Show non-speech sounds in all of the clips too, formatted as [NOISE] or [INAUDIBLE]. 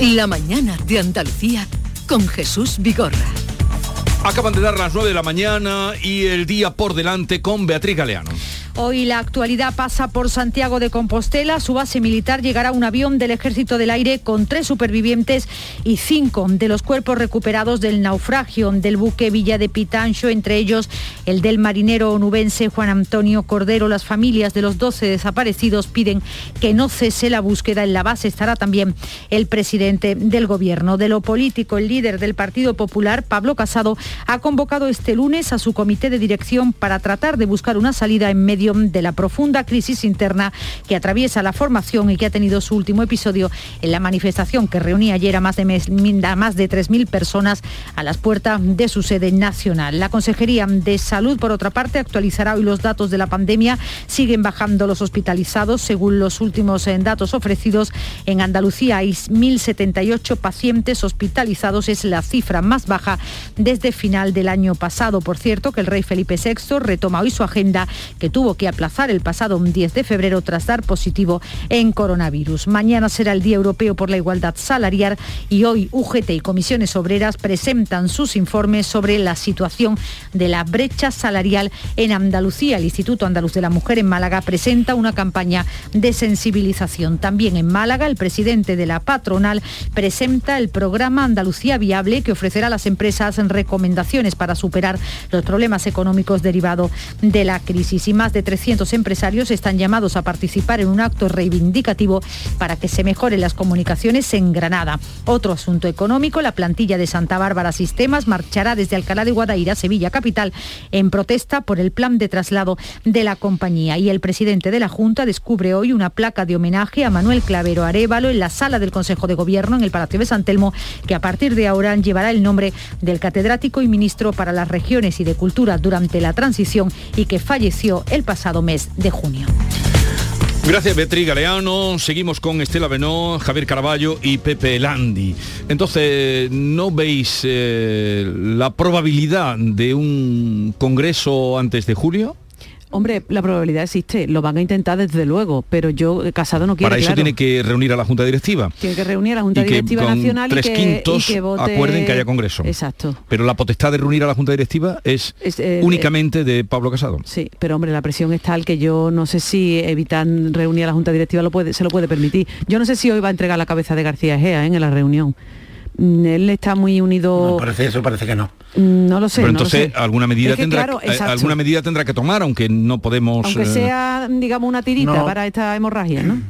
La mañana de Andalucía con Jesús Vigorra. Acaban de dar las 9 de la mañana y el día por delante con Beatriz Galeano. Hoy la actualidad pasa por Santiago de Compostela. su base militar llegará un avión del Ejército del Aire con tres supervivientes y cinco de los cuerpos recuperados del naufragio del buque Villa de Pitancho, entre ellos el del marinero onubense Juan Antonio Cordero. Las familias de los 12 desaparecidos piden que no cese la búsqueda. En la base estará también el presidente del gobierno. De lo político, el líder del Partido Popular, Pablo Casado, ha convocado este lunes a su comité de dirección para tratar de buscar una salida en medio de la profunda crisis interna que atraviesa la formación y que ha tenido su último episodio en la manifestación que reunía ayer a más de, más de 3.000 personas a las puertas de su sede nacional. La Consejería de Salud, por otra parte, actualizará hoy los datos de la pandemia. Siguen bajando los hospitalizados. Según los últimos eh, datos ofrecidos, en Andalucía hay 1.078 pacientes hospitalizados. Es la cifra más baja desde final del año pasado. Por cierto, que el rey Felipe VI retoma hoy su agenda que tuvo que aplazar el pasado 10 de febrero tras dar positivo en coronavirus. Mañana será el Día Europeo por la Igualdad Salarial y hoy UGT y comisiones obreras presentan sus informes sobre la situación de la brecha salarial en Andalucía. El Instituto Andaluz de la Mujer en Málaga presenta una campaña de sensibilización. También en Málaga, el presidente de la patronal presenta el programa Andalucía Viable que ofrecerá a las empresas recomendaciones para superar los problemas económicos derivados de la crisis. Y más 300 empresarios están llamados a participar en un acto reivindicativo para que se mejoren las comunicaciones en Granada. Otro asunto económico, la plantilla de Santa Bárbara Sistemas marchará desde Alcalá de Guadaira, Sevilla Capital, en protesta por el plan de traslado de la compañía. Y el presidente de la Junta descubre hoy una placa de homenaje a Manuel Clavero Arevalo en la sala del Consejo de Gobierno en el Palacio de San Telmo, que a partir de ahora llevará el nombre del catedrático y ministro para las regiones y de cultura durante la transición y que falleció el pasado mes de junio. Gracias Beatriz Galeano, seguimos con Estela Benó, Javier Caraballo y Pepe Landi. Entonces, ¿no veis eh, la probabilidad de un congreso antes de julio? Hombre, la probabilidad existe, lo van a intentar desde luego, pero yo, eh, Casado no quiere, Para eso tiene que reunir a la Junta Directiva. Tiene que reunir a la Junta Directiva Nacional tres y que, quintos y que vote... acuerden que haya Congreso. Exacto. Pero la potestad de reunir a la Junta Directiva es, eh, únicamente de Pablo Casado. Sí, pero hombre, la presión es tal que yo no sé si evitar reunir a la Junta Directiva lo puede, se lo puede permitir. Yo no sé si hoy va a entregar la cabeza de García Egea en la reunión. Mm, él está muy unido. No, parece eso, parece que no. Mm, no lo sé. Pero entonces no alguna medida tendrá eh, alguna medida tendrá que tomar, aunque no podemos. Aunque eh, sea, digamos, una tirita para esta hemorragia, ¿no?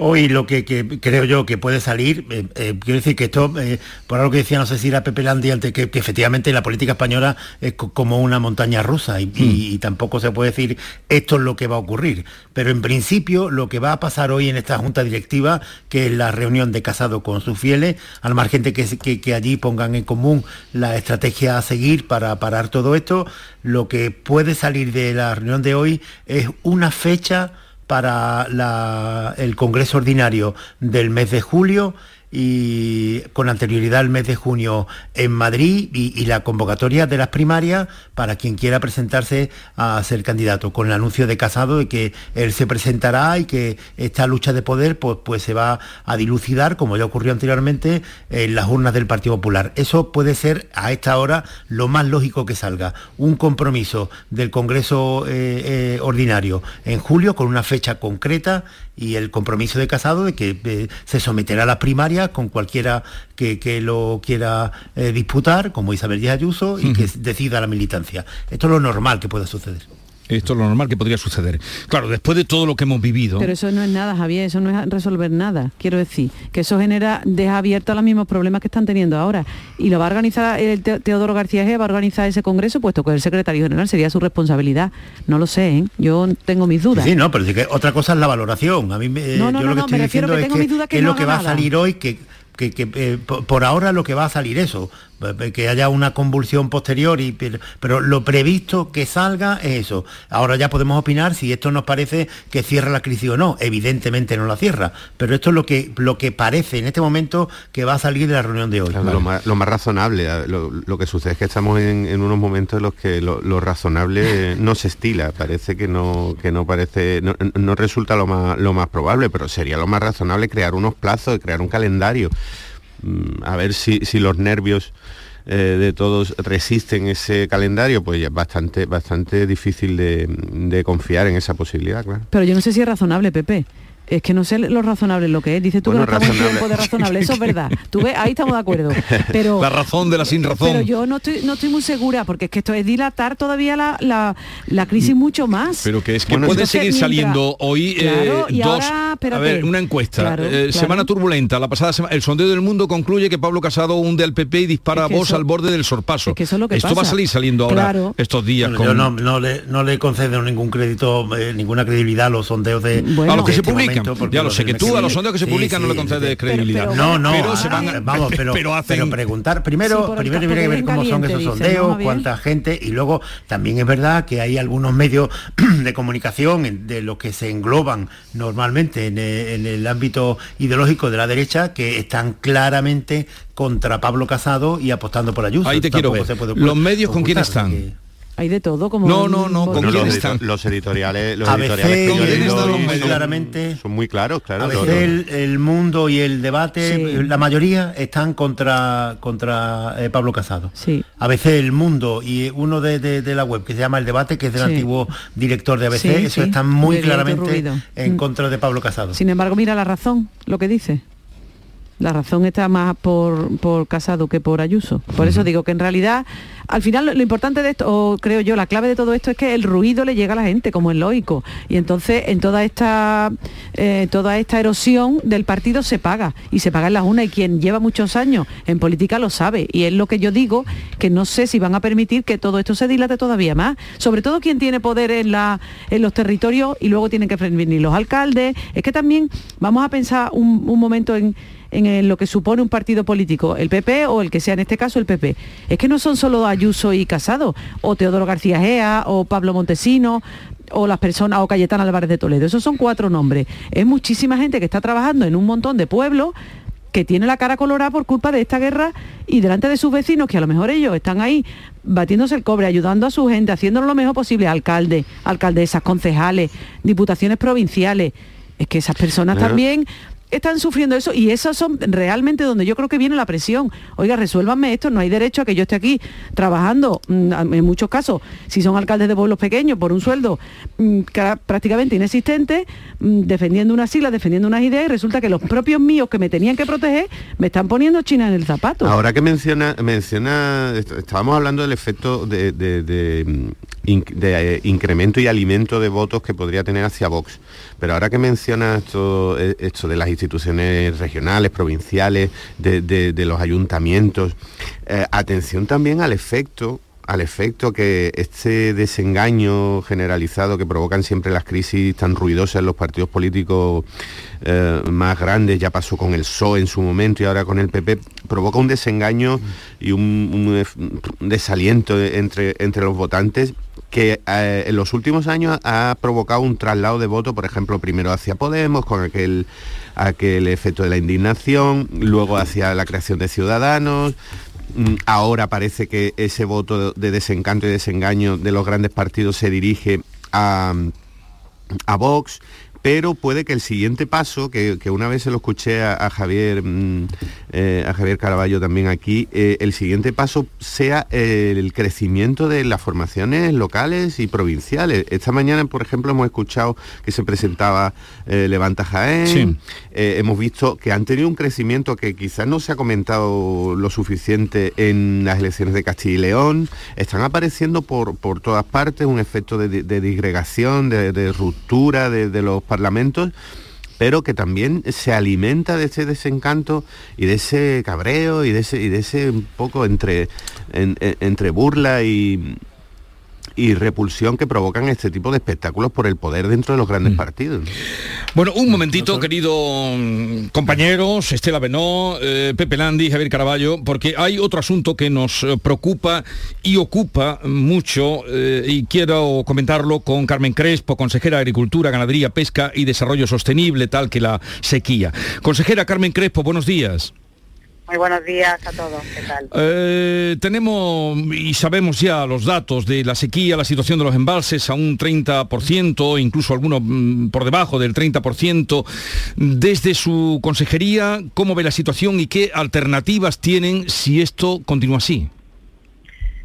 Hoy lo que, creo yo que puede salir, eh, eh, quiero decir que esto, eh, por algo que decía, no sé si era Pepe Landi antes, que, efectivamente la política española es como una montaña rusa hmm. y, tampoco se puede decir esto es lo que va a ocurrir. Pero en principio lo que va a pasar hoy en esta junta directiva, que es la reunión de Casado con sus fieles, al margen de que, que allí pongan en común la estrategia a seguir para parar todo esto, lo que puede salir de la reunión de hoy es una fecha para el Congreso Ordinario del mes de julio y con anterioridad al mes de junio en Madrid y, la convocatoria de las primarias para quien quiera presentarse a ser candidato, con el anuncio de Casado de que él se presentará y que esta lucha de poder pues, pues se va a dilucidar, como ya ocurrió anteriormente, en las urnas del Partido Popular. Eso puede ser a esta hora lo más lógico que salga. Un compromiso del Congreso eh, eh, Ordinario en julio con una fecha concreta y el compromiso de Casado de que eh, se someterá a las primarias con cualquiera que, lo quiera eh, disputar, como Isabel Díaz Ayuso, y que decida la militancia. Esto es lo normal que pueda suceder. Esto es lo normal que podría suceder. Claro, después de todo lo que hemos vivido. Pero eso no es nada, Javier, eso no es resolver nada. Quiero decir, que eso genera, deja abiertos los mismos problemas que están teniendo ahora. Y lo va a organizar el Teodoro García G, va a organizar ese congreso, puesto que el secretario general sería su responsabilidad. No lo sé, ¿eh? yo tengo mis dudas. Sí, no, pero sí que otra cosa es la valoración. A mí me, no, no, yo lo que estoy diciendo es que, es lo que va a salir hoy, que que, eh, por ahora lo que va a salir eso, que haya una convulsión posterior, y, pero, lo previsto que salga es eso. Ahora ya podemos opinar si esto nos parece que cierra la crisis o no. Evidentemente no la cierra, pero esto es lo que, lo que parece en este momento que va a salir de la reunión de hoy. lo, más, razonable, lo, que sucede es que estamos en, unos momentos en los que lo, razonable [LAUGHS] no se estila, parece que no, que no parece, no, resulta lo más, lo más probable, pero sería lo más razonable crear unos plazos, crear un calendario. Mm, a ver si, los nervios eh, de todos resisten ese calendario, pues es bastante, bastante difícil de, de confiar en esa posibilidad, claro. Pero yo no sé si es razonable, Pepe es que no sé lo razonable lo que es. Dice tú que no estamos en tiempo de razonable. Eso es [LAUGHS] verdad. Tú ves, ahí estamos de acuerdo. [LAUGHS] Pero, la razón de la sin razón. Pero yo no estoy, no estoy muy segura, porque es que esto es dilatar todavía la, la, crisis mucho más. Pero que es que puede seguir saliendo hoy eh, dos. a ver, una encuesta. Eh, semana turbulenta. La pasada semana. El sondeo del mundo concluye que Pablo Casado hunde al PP y dispara a vos al borde del sorpaso. Esto va a salir saliendo ahora estos días. Yo no, le, no le concedo ningún crédito, eh, ninguna credibilidad a los sondeos de. a los que se este publican ya lo sé, que tú a los sondeos que se publican no le concedes credibilidad. no, no, pero se van, vamos, pero, pero, preguntar, primero, primero tiene que ver cómo son esos sondeos, cuánta gente, y luego también es verdad que hay algunos medios [CLEARS THROAT] de comunicación de los que se engloban normalmente en el, ámbito ideológico de la derecha que están claramente contra Pablo Casado y apostando por Ayuso. Ahí te quiero ver. Los medios con quién están. Hay de todo, como... No, no, no, ¿con los, están? los editoriales, los editoriales son muy claramente... Son muy claros, claro. A veces el, mundo y el debate, la mayoría están contra, contra eh, Pablo Casado. Sí. A veces el mundo y uno de, la web que se llama El Debate, que es del antiguo director de ABC, eso están muy claramente en mm. contra de Pablo Casado. Sin embargo, mira la razón, lo que dice. La razón está más por, por Casado que por Ayuso. Por eso digo que en realidad, al final lo, importante de esto, o creo yo, la clave de todo esto es que el ruido le llega a la gente, como es lógico. Y entonces en toda esta, eh, toda esta erosión del partido se paga. Y se paga en las una. Y quien lleva muchos años en política lo sabe. Y es lo que yo digo, que no sé si van a permitir que todo esto se dilate todavía más. Sobre todo quien tiene poder en, la, en los territorios y luego tienen que venir los alcaldes. Es que también vamos a pensar un momento en en lo que supone un partido político, el PP o el que sea en este caso el PP. Es que no son solo Ayuso y Casado, o Teodoro García Gea, o Pablo Montesino, o las personas, o Cayetana Álvarez de Toledo. Esos son cuatro nombres. Es muchísima gente que está trabajando en un montón de pueblos que tiene la cara colorada por culpa de esta guerra y delante de sus vecinos, que a lo mejor ellos están ahí batiéndose el cobre, ayudando a su gente, haciéndolo lo mejor posible, alcalde, alcaldesas, concejales, diputaciones provinciales. Es que esas personas también están sufriendo eso y esos son realmente donde yo creo que viene la presión. Oiga, resuélvanme esto, no hay derecho a que yo esté aquí trabajando, mm, en muchos casos, si son alcaldes de pueblos pequeños, por un sueldo mm, prácticamente inexistente, mm, defendiendo una sigla, defendiendo unas ideas y resulta que los propios míos que me tenían que proteger me están poniendo China en el zapato. Ahora que menciona, menciona estábamos hablando del efecto de, de eh, incremento y alimento de votos que podría tener hacia Vox. Pero ahora que menciona esto, eh, esto de las instituciones regionales, provinciales, de, los ayuntamientos, eh, atención también al efecto al efecto que este desengaño generalizado que provocan siempre las crisis tan ruidosas en los partidos políticos eh, más grandes, ya pasó con el PSOE en su momento y ahora con el PP, provoca un desengaño y un, desaliento entre, entre los votantes que eh, en los últimos años ha provocado un traslado de voto, por ejemplo, primero hacia Podemos, con aquel, aquel efecto de la indignación, luego hacia la creación de Ciudadanos, ahora parece que ese voto de desencanto y desengaño de los grandes partidos se dirige a, a Vox pero puede que el siguiente paso, que, una vez se lo escuché a, Javier mm, eh, a Javier Caraballo también aquí, eh, el siguiente paso sea el crecimiento de las formaciones locales y provinciales. Esta mañana, por ejemplo, hemos escuchado que se presentaba eh, Levanta Jaén, hemos visto que han tenido un crecimiento que quizás no se ha comentado lo suficiente en las elecciones de Castilla y León, están apareciendo por, por todas partes un efecto de, disgregación, de, ruptura de, de los parlamentos pero que también se alimenta de ese desencanto y de ese cabreo y de ese, y de ese un poco entre, entre burla y, y repulsión que provocan este tipo de espectáculos por el poder dentro de los grandes mm. partidos. Bueno, un momentito, querido mm, compañeros, Estela Benó, eh, Pepe Landi, Javier Caraballo, porque hay otro asunto que nos eh, preocupa y ocupa mucho eh, y quiero comentarlo con Carmen Crespo, consejera de Agricultura, Ganadería, Pesca y Desarrollo Sostenible, tal que la sequía. Consejera Carmen Crespo, buenos días. Muy buenos días a todos. ¿Qué tal? Eh, tenemos y sabemos ya los datos de la sequía, la situación de los embalses a un 30%, incluso algunos mm, por debajo del 30%. Desde su consejería, ¿cómo ve la situación y qué alternativas tienen si esto continúa así?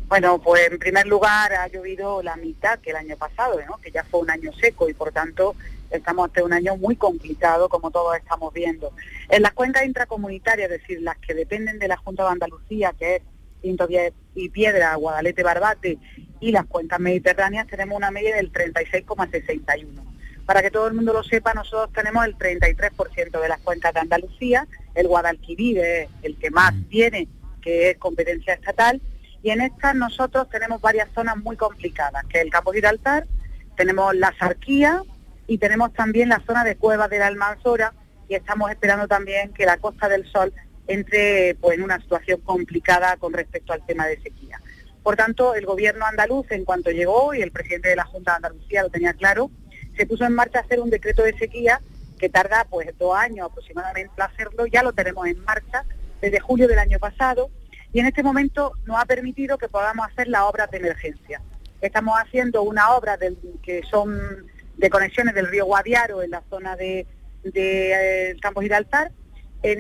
Bueno, pues en primer lugar ha llovido la mitad que el año pasado, ¿no? que ya fue un año seco y por tanto estamos ante un año muy complicado, como todos estamos viendo. En las cuencas intracomunitarias, es decir, las que dependen de la Junta de Andalucía, que es Pinto y Piedra, Guadalete, Barbate, y las cuencas mediterráneas, tenemos una media del 36,61. Para que todo el mundo lo sepa, nosotros tenemos el 33% de las cuencas de Andalucía, el Guadalquivir es el que más mm. tiene, que es competencia estatal, y en estas nosotros tenemos varias zonas muy complicadas, que es el Campo Giraltar, tenemos la Sarquía, y tenemos también la zona de cuevas de la Almanzora y estamos esperando también que la Costa del Sol entre pues, en una situación complicada con respecto al tema de sequía. Por tanto, el gobierno andaluz, en cuanto llegó, y el presidente de la Junta de Andalucía lo tenía claro, se puso en marcha a hacer un decreto de sequía que tarda pues dos años aproximadamente hacerlo, ya lo tenemos en marcha desde julio del año pasado y en este momento nos ha permitido que podamos hacer la obra de emergencia. Estamos haciendo una obra que son de conexiones del río Guadiaro en la zona de, de eh, Campo Giraltar. En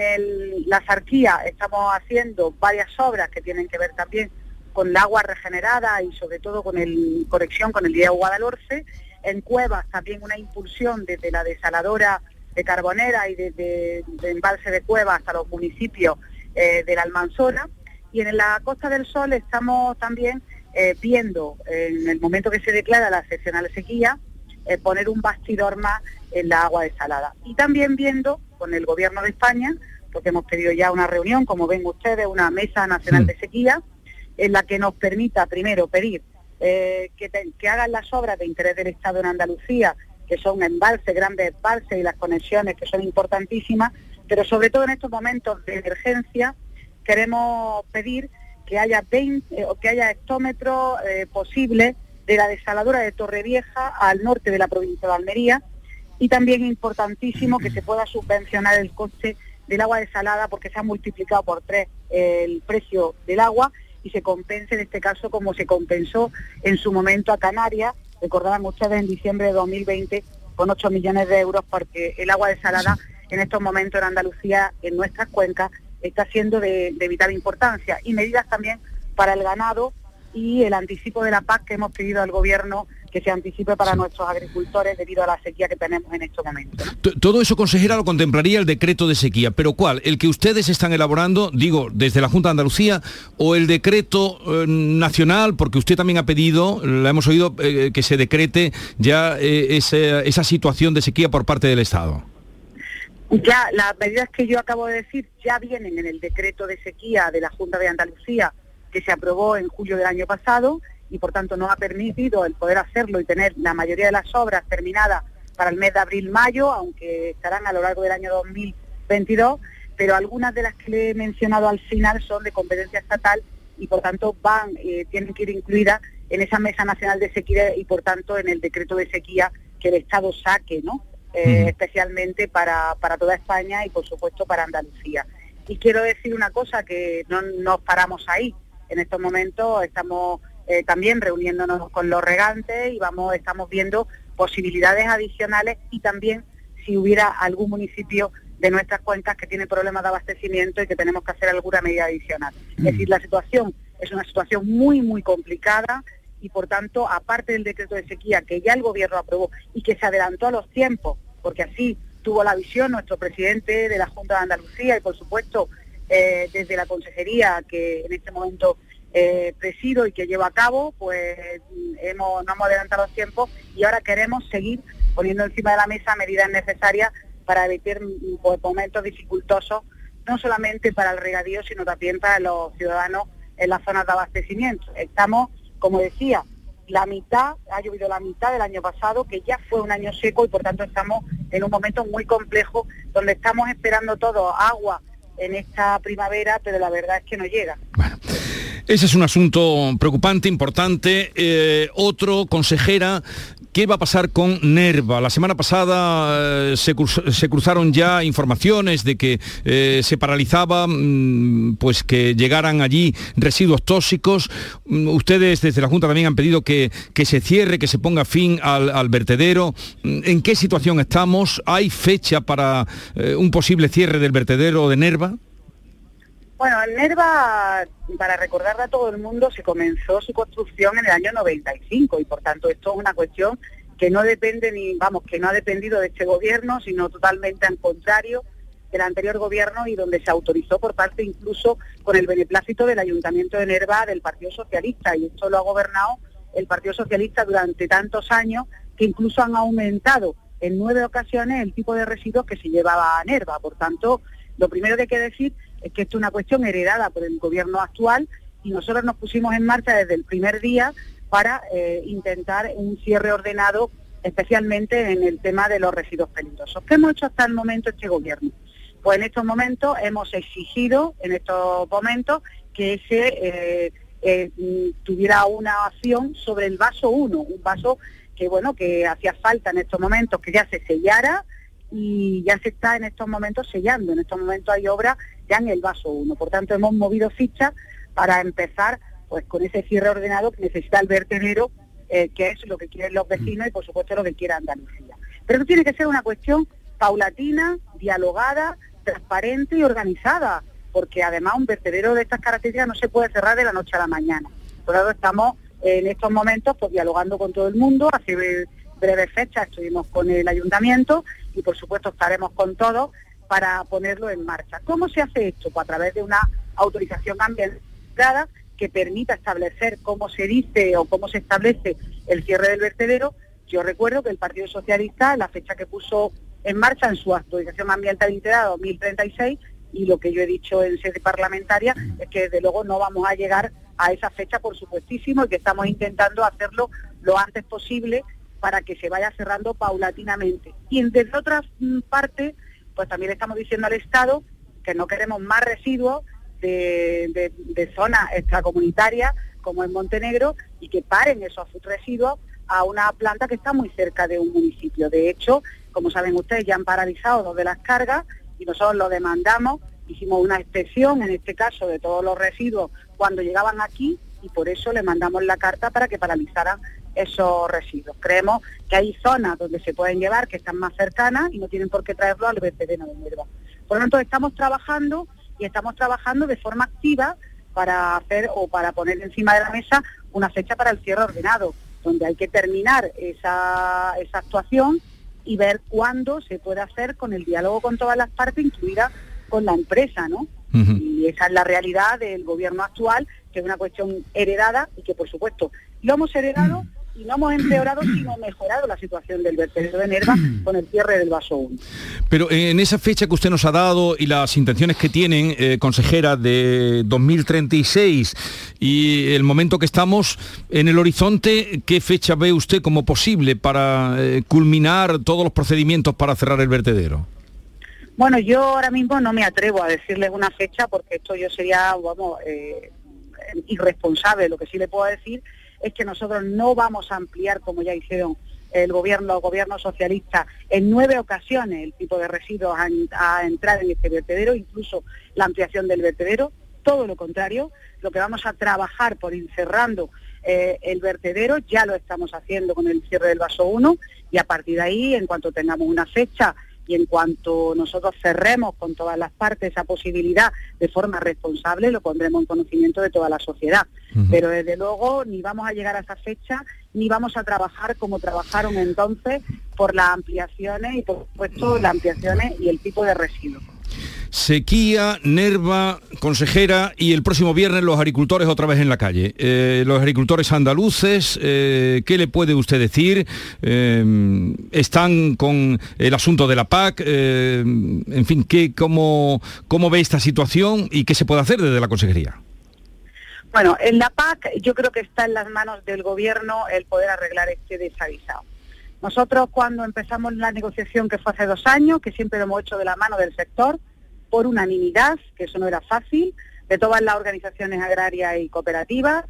la Sarquía estamos haciendo varias obras que tienen que ver también con el agua regenerada y sobre todo con el conexión con el río Guadalhorce. En Cuevas también una impulsión desde la desaladora de Carbonera y desde de embalse de Cuevas hasta los municipios eh, de la Almanzora. Y en la Costa del Sol estamos también eh, viendo, en el momento que se declara la excepcional sequía, eh, poner un bastidor más en la agua desalada. Y también viendo con el Gobierno de España, porque hemos pedido ya una reunión, como ven ustedes, una mesa nacional de sequía, en la que nos permita primero pedir eh, que, que hagan las obras de interés del Estado en Andalucía, que son embalses, grandes embalses y las conexiones que son importantísimas, pero sobre todo en estos momentos de emergencia queremos pedir que haya 20 eh, o que haya hectómetros posibles de la desaladora de Torrevieja al norte de la provincia de Almería. Y también importantísimo que se pueda subvencionar el coste del agua desalada porque se ha multiplicado por tres el precio del agua y se compense en este caso como se compensó en su momento a Canarias, recordarán ustedes en diciembre de 2020 con 8 millones de euros porque el agua desalada en estos momentos en Andalucía, en nuestras cuencas, está siendo de vital importancia. Y medidas también para el ganado y el anticipo de la PAC que hemos pedido al Gobierno que se anticipe para nuestros agricultores debido a la sequía que tenemos en estos momentos. Todo eso, consejera, lo contemplaría el decreto de sequía, pero ¿cuál? ¿El que ustedes están elaborando, digo, desde la Junta de Andalucía, o el decreto eh, nacional, porque usted también ha pedido, la hemos oído, eh, que se decrete ya eh, esa situación de sequía por parte del Estado? Ya, las medidas que yo acabo de decir ya vienen en el decreto de sequía de la Junta de Andalucía que se aprobó en julio del año pasado y por tanto nos ha permitido el poder hacerlo y tener la mayoría de las obras terminadas para el mes de abril-mayo, aunque estarán a lo largo del año 2022, pero algunas de las que le he mencionado al final son de competencia estatal y por tanto van, eh, tienen que ir incluidas en esa Mesa Nacional de Sequía y por tanto en el decreto de sequía que el Estado saque, ¿no? Eh, especialmente para, para toda España y por supuesto para Andalucía. Y quiero decir una cosa, que no nos paramos ahí en estos momentos estamos eh, también reuniéndonos con los regantes y vamos, estamos viendo posibilidades adicionales y también si hubiera algún municipio de nuestras cuencas que tiene problemas de abastecimiento y que tenemos que hacer alguna medida adicional. Es decir, la situación es una situación muy, muy complicada y por tanto, aparte del decreto de sequía que ya el gobierno aprobó y que se adelantó a los tiempos, porque así tuvo la visión nuestro presidente de la Junta de Andalucía y por supuesto eh, desde la consejería que en este momento eh, presido y que lleva a cabo, pues hemos, no hemos adelantado los tiempos y ahora queremos seguir poniendo encima de la mesa medidas necesarias para evitar pues, momentos dificultosos, no solamente para el regadío, sino también para los ciudadanos en las zonas de abastecimiento. Estamos, como decía, la mitad, ha llovido la mitad del año pasado, que ya fue un año seco y por tanto estamos en un momento muy complejo donde estamos esperando todo agua en esta primavera, pero la verdad es que no llega. Bueno. Ese es un asunto preocupante, importante. Eh, otro, consejera, ¿Qué va a pasar con Nerva? La semana pasada eh, se, cruzaron ya informaciones de que eh, se paralizaba mm, pues que llegaran allí residuos tóxicos. Mm, ustedes desde la Junta también han pedido que, se cierre, que se ponga fin al, vertedero. Mm, ¿En qué situación estamos? ¿Hay fecha para eh, un posible cierre del vertedero de Nerva? Bueno, el Nerva, para recordarle a todo el mundo, se comenzó su construcción en el año 95 y por tanto esto es una cuestión que no depende ni, vamos, que no ha dependido de este gobierno, sino totalmente al contrario del anterior gobierno y donde se autorizó por parte incluso con el beneplácito del Ayuntamiento de Nerva del Partido Socialista y esto lo ha gobernado el Partido Socialista durante tantos años que incluso han aumentado en nueve ocasiones el tipo de residuos que se llevaba a Nerva. Por tanto, lo primero que hay que decir es que esto es una cuestión heredada por el gobierno actual y nosotros nos pusimos en marcha desde el primer día para eh, intentar un cierre ordenado, especialmente en el tema de los residuos peligrosos. ¿Qué hemos hecho hasta el momento este gobierno? Pues en estos momentos hemos exigido, en estos momentos, que se eh, eh, tuviera una acción sobre el vaso 1, un vaso que bueno, que hacía falta en estos momentos, que ya se sellara y ya se está en estos momentos sellando. En estos momentos hay obra ya en el vaso 1. Por tanto, hemos movido fichas para empezar pues con ese cierre ordenado que necesita el vertedero, eh, que es lo que quieren los vecinos y por supuesto lo que quiere Andalucía. Pero eso tiene que ser una cuestión paulatina, dialogada, transparente y organizada, porque además un vertedero de estas características no se puede cerrar de la noche a la mañana. Por eso estamos en estos momentos pues dialogando con todo el mundo, hace breves fechas estuvimos con el ayuntamiento y por supuesto estaremos con todos para ponerlo en marcha. ¿Cómo se hace esto? Pues a través de una autorización ambiental que permita establecer cómo se dice o cómo se establece el cierre del vertedero. Yo recuerdo que el Partido Socialista, la fecha que puso en marcha en su autorización ambiental integrada 2036, y lo que yo he dicho en sede parlamentaria es que desde luego no vamos a llegar a esa fecha, por supuestísimo, y que estamos intentando hacerlo lo antes posible para que se vaya cerrando paulatinamente. Y desde otra mm, parte, pues también estamos diciendo al Estado que no queremos más residuos de, zonas extracomunitarias como en Montenegro y que paren esos residuos a una planta que está muy cerca de un municipio. De hecho, como saben ustedes, ya han paralizado dos de las cargas y nosotros lo demandamos, hicimos una inspección, en este caso, de todos los residuos cuando llegaban aquí y por eso le mandamos la carta para que paralizaran esos residuos. Creemos que hay zonas donde se pueden llevar que están más cercanas y no tienen por qué traerlo al vertedero de Nerva. Por lo tanto, estamos trabajando y estamos trabajando de forma activa para hacer o para poner encima de la mesa una fecha para el cierre ordenado, donde hay que terminar esa, esa actuación y ver cuándo se puede hacer con el diálogo con todas las partes, incluida con la empresa, ¿no? Y esa es la realidad del gobierno actual, que es una cuestión heredada y que, por supuesto, lo hemos heredado y no hemos empeorado, [CLEARS THROAT] sino mejorado la situación del vertedero de Nerva con el cierre del vaso 1. Pero en esa fecha que usted nos ha dado y las intenciones que tienen, eh, consejera, de 2036 y el momento que estamos en el horizonte, ¿qué fecha ve usted como posible para eh, culminar todos los procedimientos para cerrar el vertedero? Bueno, yo ahora mismo no me atrevo a decirles una fecha porque esto yo sería, vamos, eh, irresponsable. Lo que sí le puedo decir es que nosotros no vamos a ampliar, como ya hicieron el gobierno, gobierno socialista, en nueve ocasiones el tipo de residuos a, entrar en este vertedero, incluso la ampliación del vertedero, todo lo contrario, lo que vamos a trabajar por ir cerrando eh, el vertedero, ya lo estamos haciendo con el cierre del vaso 1 y a partir de ahí, en cuanto tengamos una fecha y en cuanto nosotros cerremos con todas las partes esa posibilidad de forma responsable, lo pondremos en conocimiento de toda la sociedad. Pero desde luego ni vamos a llegar a esa fecha, ni vamos a trabajar como trabajaron entonces por las ampliaciones y por supuesto las ampliaciones y el tipo de residuos. Sequía, Nerva, consejera, y el próximo viernes los agricultores otra vez en la calle. Eh, los agricultores andaluces, eh, ¿qué le puede usted decir? Eh, ¿Están con el asunto de la PAC? en fin, ¿qué, cómo, ¿cómo ve esta situación y qué se puede hacer desde la consejería? Bueno, en la PAC yo creo que está en las manos del gobierno el poder arreglar este desaguisado. Nosotros cuando empezamos la negociación que fue hace dos años, que siempre lo hemos hecho de la mano del sector, por unanimidad, que eso no era fácil, de todas las organizaciones agrarias y cooperativas,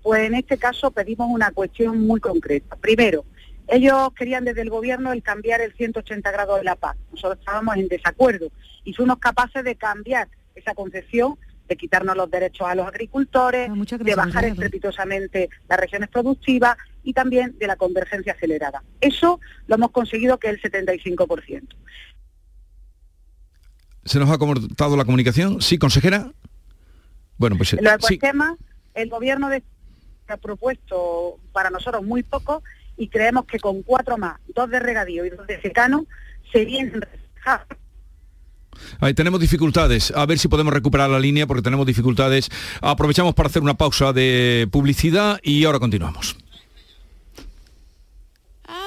pues en este caso pedimos una cuestión muy concreta. Primero, ellos querían desde el gobierno el cambiar el 180 grados de la PAC. Nosotros estábamos en desacuerdo y fuimos capaces de cambiar esa concepción de quitarnos los derechos a los agricultores, Ah, de bajar estrepitosamente las regiones productivas y también de la convergencia acelerada. Eso lo hemos conseguido que es el 75%. ¿Se nos ha cortado la comunicación? ¿Sí, consejera? Bueno, pues los sí. ecosistemas, el gobierno de ha propuesto para nosotros muy poco y creemos que con cuatro más, dos de regadío y dos de secano, se vienen reflejados Ahí tenemos dificultades. A ver si podemos recuperar la línea porque tenemos dificultades. Aprovechamos para hacer una pausa de publicidad y ahora continuamos.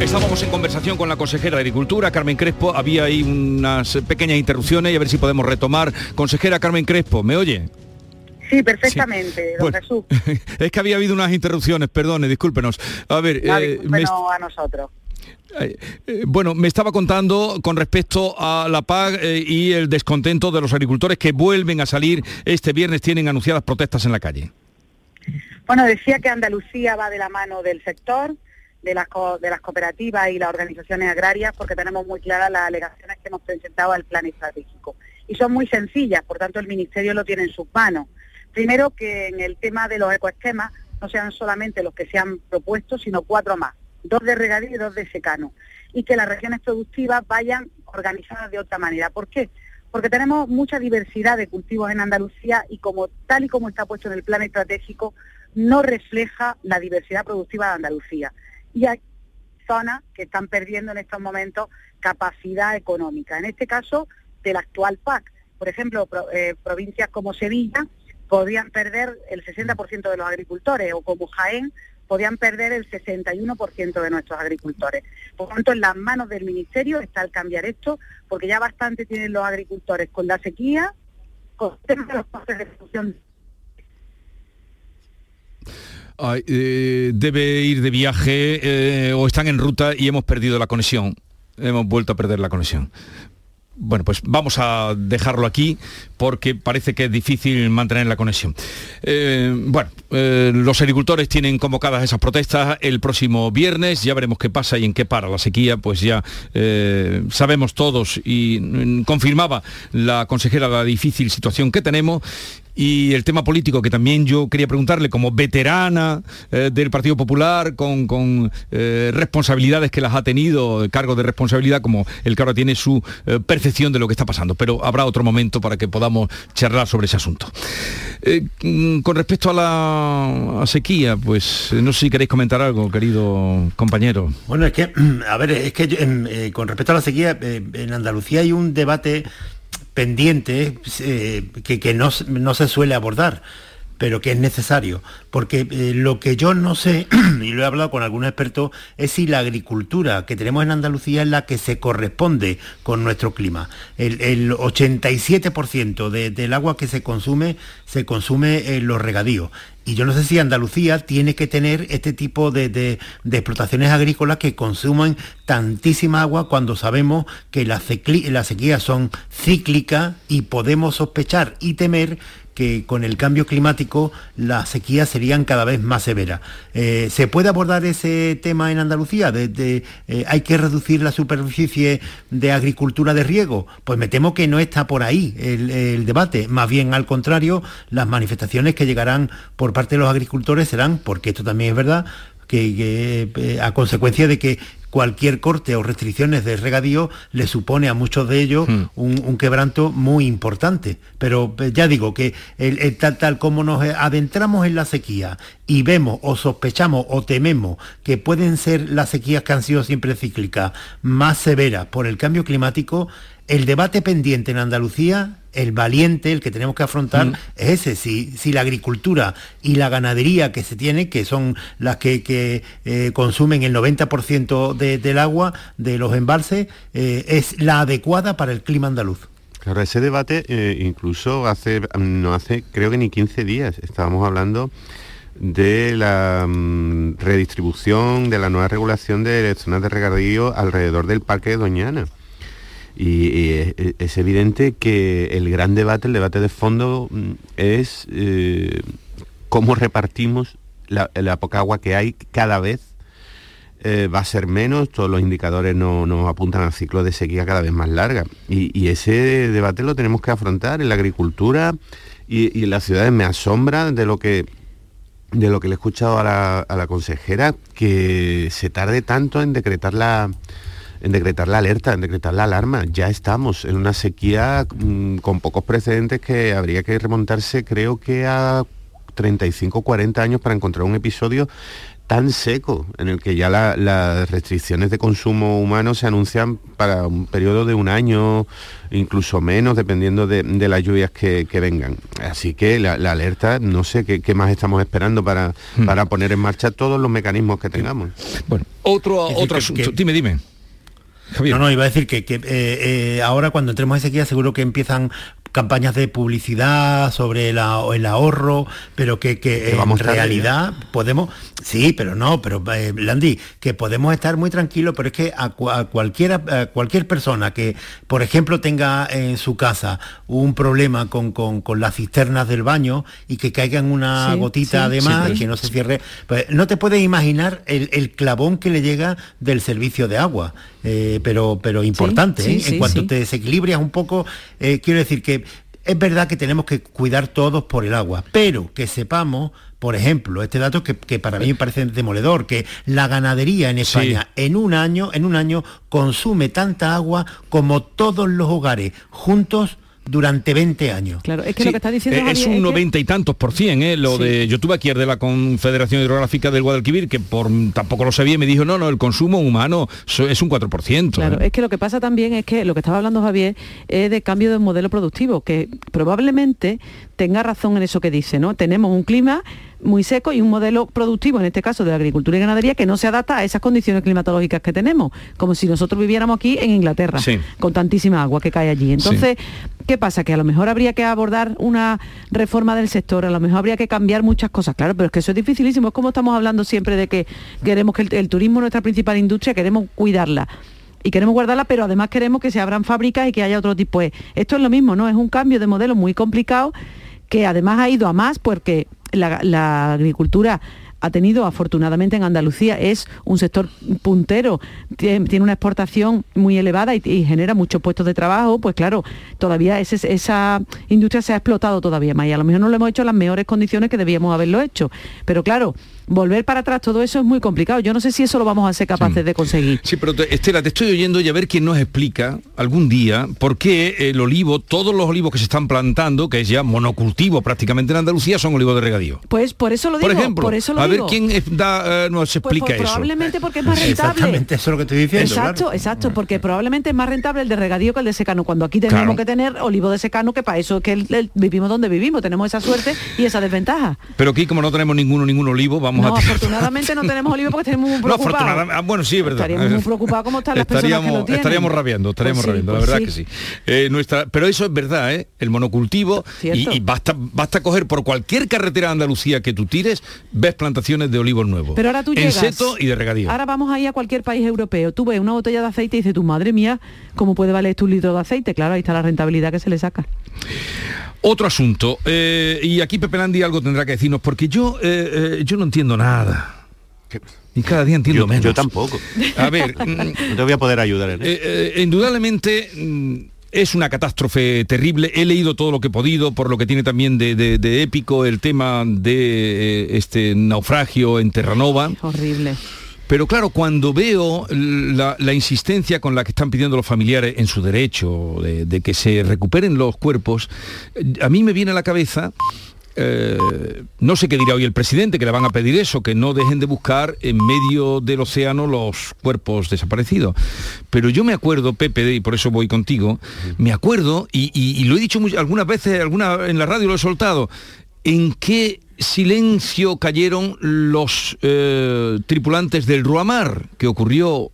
Estábamos en conversación con la consejera de Agricultura, Carmen Crespo. Había ahí unas pequeñas interrupciones y a ver si podemos retomar. Consejera Carmen Crespo, ¿me oye? Sí, perfectamente, don Bueno, Jesús. [LAUGHS] es que había habido unas interrupciones, perdone, discúlpenos. A ver, No, eh, me a nosotros. Eh, eh, bueno, me estaba contando con respecto a la PAC eh, y el descontento de los agricultores que vuelven a salir este viernes, tienen anunciadas protestas en la calle. Bueno, decía que Andalucía va de la mano del sector, de las, co- de las cooperativas y las organizaciones agrarias, porque tenemos muy claras las alegaciones que hemos presentado al plan estratégico. Y son muy sencillas, por tanto el Ministerio lo tiene en sus manos. Primero, que en el tema de los ecoesquemas no sean solamente los que se han propuesto, sino cuatro más, dos de regadío y dos de secano. Y que las regiones productivas vayan organizadas de otra manera. ¿Por qué? Porque tenemos mucha diversidad de cultivos en Andalucía y como tal y como está puesto en el plan estratégico, no refleja la diversidad productiva de Andalucía. Y hay zonas que están perdiendo en estos momentos capacidad económica. En este caso, del actual PAC. Por ejemplo, eh, provincias como Sevilla podrían perder el 60% de los agricultores o como Jaén podrían perder el 61% de nuestros agricultores. Por lo tanto, en las manos del Ministerio está el cambiar esto, porque ya bastante tienen los agricultores con la sequía, con los costes de producción Eh, debe ir de viaje eh, o están en ruta y hemos perdido la conexión. Hemos vuelto a perder la conexión. Bueno, pues vamos a dejarlo aquí porque parece que es difícil mantener la conexión. Eh, bueno, los agricultores tienen convocadas esas protestas el próximo viernes, ya veremos qué pasa y en qué para la sequía, pues ya sabemos todos y mm, confirmaba la consejera la difícil situación que tenemos y el tema político que también yo quería preguntarle como veterana eh, del Partido Popular con, con, eh, responsabilidades que las ha tenido, cargo de responsabilidad como el que ahora tiene su eh, percepción de lo que está pasando, pero habrá otro momento para que podamos charlar sobre ese asunto. Mm, con respecto a la sequía, pues no sé si queréis comentar algo, querido compañero. Bueno, es que, [CLEARS THROAT] a ver, es que con respecto a la sequía, en Andalucía hay un debate pendiente eh, que, que no, no se suele abordar. pero que es necesario. Porque eh, lo que yo no sé, [CLEARS THROAT] y lo he hablado con algunos expertos, es si la agricultura que tenemos en Andalucía es la que se corresponde con nuestro clima. El, 87% del agua que se consume se consume en los regadíos. Y yo no sé si Andalucía tiene que tener este tipo de, explotaciones agrícolas que consuman tantísima agua cuando sabemos que las sequías son cíclicas y podemos sospechar y temer que con el cambio climático las sequías serían cada vez más severas. Eh, ¿Se puede abordar ese tema en Andalucía? De, eh, ¿Hay que reducir la superficie de agricultura de riego? Pues me temo que no está por ahí el, debate. Más bien al contrario, las manifestaciones que llegarán por parte de los agricultores serán, porque esto también es verdad, que, eh, a consecuencia de que cualquier corte o restricciones de regadío le supone a muchos de ellos hmm. un, quebranto muy importante. Pero eh, ya digo que el, tal, tal como nos adentramos en la sequía y vemos o sospechamos o tememos que pueden ser las sequías que han sido siempre cíclicas más severas por el cambio climático, el debate pendiente en Andalucía, el valiente, el que tenemos que afrontar, mm. es ese, si, si, la agricultura y la ganadería que se tiene, que son las que, eh, consumen el 90% del agua de los embalses, eh, es la adecuada para el clima andaluz. Claro, ese debate eh, incluso hace, no hace, creo que ni 15 días, estábamos hablando de la mm, redistribución, de la nueva regulación de zonas de regadío alrededor del Parque de Doñana y, es, evidente que el gran debate, el debate de fondo, mm, es eh, cómo repartimos la, poca agua que hay cada vez. Eh, va a ser menos, todos los indicadores nos apuntan al ciclo de sequía cada vez más larga. Y, ese debate lo tenemos que afrontar en la agricultura y, en las ciudades. Me asombra de lo que de lo que le he escuchado a a la consejera, que se tarde tanto en decretar la, en decretar la alerta, en decretar la alarma. Ya estamos en una sequía mm, con pocos precedentes que habría que remontarse creo que a 35 40 años para encontrar un episodio tan seco, en el que ya las restricciones de consumo humano se anuncian para un periodo de un año, incluso menos, dependiendo de, las lluvias que, vengan. Así que la, alerta, no sé qué, más estamos esperando para, hmm. para poner en marcha todos los mecanismos que tengamos. Bueno, otro, otro asunto, dime, dime. No, no, iba a decir que, eh, eh, ahora cuando entremos en sequía seguro que empiezan campañas de publicidad sobre el ahorro, pero que, que en realidad podemos, sí, pero no, pero eh, Landy, que podemos estar muy tranquilos, pero es que a, cualquiera, cualquier persona que, por ejemplo, tenga en su casa un problema con, las cisternas del baño y que caiga en una gotita de más, que no se cierre, pues no te puedes imaginar el, clavón que le llega del servicio de agua, eh, pero, pero importante, ¿eh? en cuanto te desequilibras un poco, quiero decir que es verdad que tenemos que cuidar todos por el agua, pero que sepamos, por ejemplo, este dato que, para mí me parece demoledor, que la ganadería en España en un año, en un año consume tanta agua como todos los hogares juntos durante 20 años. Claro, es que lo que está diciendo es un 90 y tantos por cien, ¿eh? Lo de yo tuve aquí de la Confederación Hidrográfica del Guadalquivir que por tampoco lo sabía y me dijo, "No, no, el consumo humano es un 4%." Claro, ¿eh? es que lo que pasa también es que lo que estaba hablando Javier es de cambio de modelo productivo, que probablemente tenga razón en eso que dice, ¿no? Tenemos un clima muy seco y un modelo productivo, en este caso de agricultura y ganadería, que no se adapta a esas condiciones climatológicas que tenemos, como si nosotros viviéramos aquí en Inglaterra, con tantísima agua que cae allí. Entonces, ¿qué pasa? Que a lo mejor habría que abordar una reforma del sector, a lo mejor habría que cambiar muchas cosas, claro, pero es que eso es dificilísimo, es como estamos hablando siempre de que queremos que el, turismo es nuestra principal industria, queremos cuidarla y queremos guardarla, pero además queremos que se abran fábricas y que haya otro tipo. Esto es lo mismo, ¿no? Es un cambio de modelo muy complicado que además ha ido a más porque la, agricultura ha tenido afortunadamente en Andalucía, es un sector puntero, tiene una exportación muy elevada y, genera muchos puestos de trabajo, pues claro, todavía esa industria se ha explotado todavía más y a lo mejor no lo hemos hecho en las mejores condiciones que debíamos haberlo hecho. Pero claro, volver para atrás todo eso es muy complicado. Yo no sé si eso lo vamos a ser capaces de conseguir. Sí, pero Estela, te estoy oyendo y a ver quién nos explica algún día por qué el olivo, todos los olivos que se están plantando, que es ya monocultivo prácticamente en Andalucía, son olivos de regadío. Pues por eso lo digo. Por ejemplo, por eso lo a ver digo. quién es- da, eh, nos Pues, explica pues, eso. Probablemente porque es más rentable. Exactamente, eso es lo que estoy diciendo. Exacto, claro. exacto, porque probablemente es más rentable el de regadío que el de secano, cuando aquí tenemos Claro. que tener olivo de secano, que para eso es que el- el- vivimos donde vivimos, tenemos esa suerte y esa desventaja. Pero aquí como no tenemos ninguno, ningún olivo, vamos No, a afortunadamente no tenemos olivo porque tenemos muy [LAUGHS] preocupados. ah, bueno, sí, es verdad. Estaríamos muy preocupados como están las personas que estaríamos, lo tienen. estaríamos rabiando, estaríamos Pues sí, rabiando, la pues verdad sí. que sí. Eh, nuestra, pero eso es verdad, ¿eh? El monocultivo y, basta, basta coger por cualquier carretera de Andalucía que tú tires, ves plantaciones de olivos nuevos. Pero ahora tú en llegas. seto y de regadío. Ahora vamos ahí a cualquier país europeo. Tú ves una botella de aceite y dices, tu madre mía, ¿cómo puede valer esto un litro de aceite? Claro, ahí está la rentabilidad que se le saca. Otro asunto, eh, y aquí Pepe Landi algo tendrá que decirnos, porque yo, eh, eh, yo no entiendo nada. Y cada día entiendo Yo, menos. yo tampoco. A ver, [LAUGHS] mm, No te voy a poder ayudar en eso. Eh, eh, indudablemente mm, es una catástrofe terrible. He leído todo lo que he podido, por lo que tiene también de, de- de épico el tema de eh, este naufragio en Terranova. Horrible. Pero claro, cuando veo la, la insistencia con la que están pidiendo los familiares en su derecho de, de que se recuperen los cuerpos, a mí me viene a la cabeza eh, no sé qué dirá hoy el presidente, que le van a pedir eso, que no dejen de buscar en medio del océano los cuerpos desaparecidos. Pero yo me acuerdo, Pepe, y por eso voy contigo, me acuerdo, y, y- y lo he dicho much- algunas veces, alguna, en la radio lo he soltado, en qué silencio cayeron los eh, tripulantes del Ruamar, que ocurrió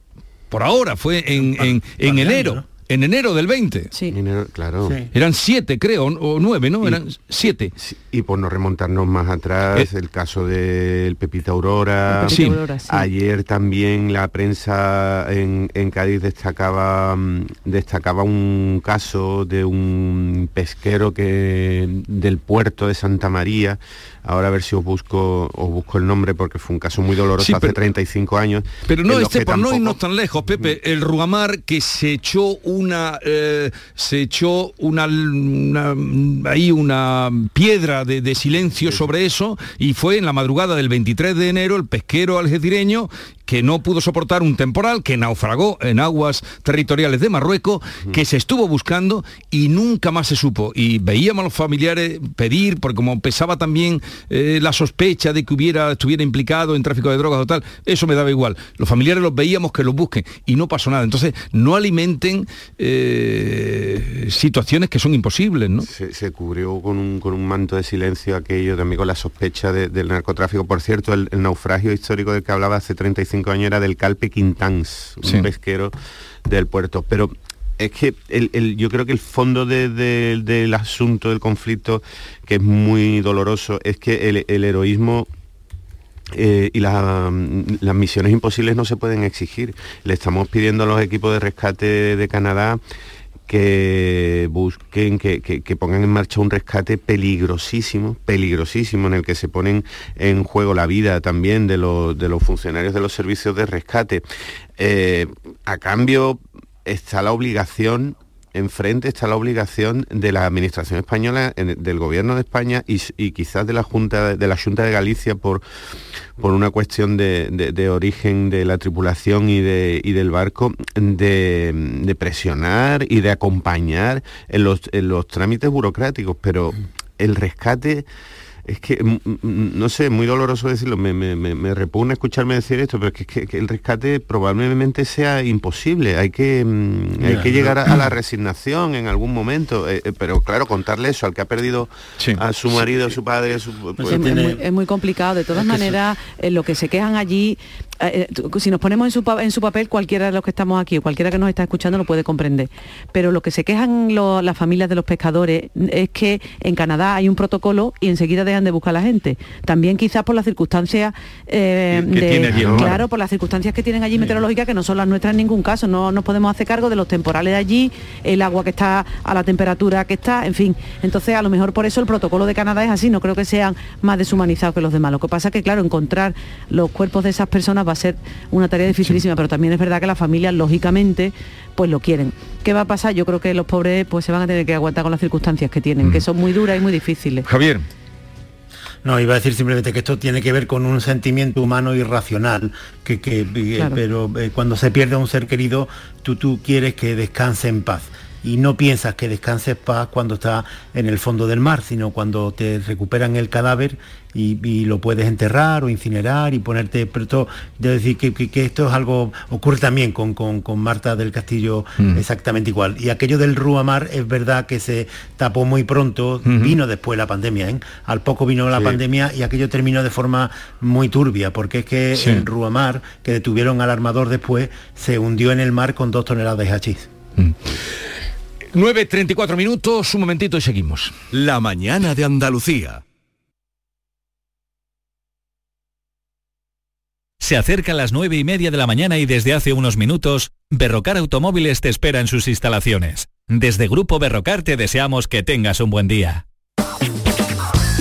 por ahora, fue en, en- en enero, en enero del 20. Sí. Claro. Sí. Eran siete, creo, o nueve, ¿no? Eran siete. Y por no remontarnos más atrás, Eh. el caso del Pepita Aurora. El Pepita Sí. Aurora, sí. Ayer también la prensa en, en Cádiz destacaba, mm, destacaba un caso de un pesquero que del puerto de Santa María. Ahora a ver si os busco, os busco el nombre porque fue un caso muy doloroso Sí, hace pero- 35 años. Pero no, este, no irnos tan lejos, Pepe, el Ruamar que se echó una, eh, se echó una, una- ahí una piedra de, de silencio sobre eso y fue en la madrugada del 23 de enero el pesquero algecireño que no pudo soportar un temporal, que naufragó en aguas territoriales de Marruecos, que se estuvo buscando y nunca más se supo. Y veíamos a los familiares pedir, porque como pesaba también eh, la sospecha de que hubiera, estuviera implicado en tráfico de drogas o tal, eso me daba igual. Los familiares los veíamos que los busquen y no pasó nada. Entonces, no alimenten eh, situaciones que son imposibles, ¿no? Se, se cubrió con un, con un manto de silencio aquello también con la sospecha de- del narcotráfico. Por cierto, el, el naufragio histórico del que hablaba hace 35 años era del Calpe Quintans, un Sí. pesquero del puerto. Pero es que el- el- yo creo que el fondo de- de- del asunto, del conflicto, que es muy doloroso, es que el, el heroísmo eh, y la- las misiones imposibles no se pueden exigir. Le estamos pidiendo a los equipos de rescate de Canadá que busquen, que, que- pongan en marcha un rescate peligrosísimo, peligrosísimo, en el que se ponen en juego la vida también de los, de los funcionarios de los servicios de rescate. Eh, a cambio está la obligación enfrente está la obligación de la administración española, del gobierno de España y, quizás de la Junta de la Junta de Galicia por, por una cuestión de, de- de origen de la tripulación y, de, y del barco, de, de presionar y de acompañar en los, en los trámites burocráticos, pero el rescate es que, mm, mm, no sé, muy doloroso decirlo, me, me- me- me repugna escucharme decir esto, pero es que, que- que el rescate probablemente sea imposible. Hay que, mm, hay que no. llegar a, a la resignación en algún momento, eh, eh, pero claro, contarle eso al que ha perdido Sí. a su marido, a su padre, a su... pues, es, es muy, es muy complicado. De todas Es maneras, eh, lo que se quejan allí, eh, eh, si nos ponemos en su, en su papel, cualquiera de los que estamos aquí o cualquiera que nos está escuchando lo puede comprender. Pero lo que se quejan lo- las familias de los pescadores es que en Canadá hay un protocolo y enseguida dejan de buscar a la gente. También quizás por las circunstancias eh, de- allí mar. claro, por las circunstancias que tienen allí meteorológicas que no son las nuestras en ningún caso. No nos podemos hacer cargo de los temporales de allí, el agua que está a la temperatura que está, en fin. Entonces, a lo mejor por eso el protocolo de Canadá es así, no creo que sean más deshumanizados que los demás. Lo que pasa es que, claro, encontrar los cuerpos de esas personas va a ser una tarea dificilísima, pero también es verdad que las familias, lógicamente, pues lo quieren. ¿Qué va a pasar? Yo creo que los pobres pues se van a tener que aguantar con las circunstancias que tienen, que son muy duras y muy difíciles. Javier, No, iba a decir simplemente que esto tiene que ver con un sentimiento humano irracional, que, que eh, pero eh, cuando se pierde un ser querido, tú, tú quieres que descanse en paz y no piensas que descanses paz cuando está en el fondo del mar, sino cuando te recuperan el cadáver y, lo puedes enterrar o incinerar y ponerte... Pero esto, decir que, esto es algo... Ocurre también con, con, Marta del Castillo mm. exactamente igual. Y aquello del Ruamar es verdad que se tapó muy pronto, vino después la pandemia, ¿eh? Al poco vino la pandemia y aquello terminó de forma muy turbia, porque es que el Ruamar, que detuvieron al armador después, se hundió en el mar con dos toneladas de hachís. Mm. 9.34 minutos, un momentito y seguimos. La mañana de Andalucía. Se acerca a las nueve y media de la mañana y desde hace unos minutos, Berrocar Automóviles te espera en sus instalaciones. Desde Grupo Berrocar te deseamos que tengas un buen día.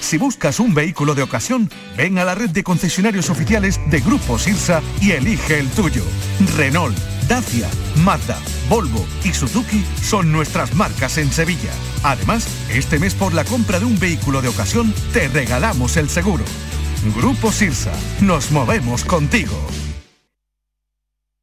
Si buscas un vehículo de ocasión, ven a la red de concesionarios oficiales de Grupo Sirsa y elige el tuyo. Renault, Dacia, Mazda, Volvo y Suzuki son nuestras marcas en Sevilla. Además, este mes por la compra de un vehículo de ocasión, te regalamos el seguro. Grupo Sirsa, nos movemos contigo.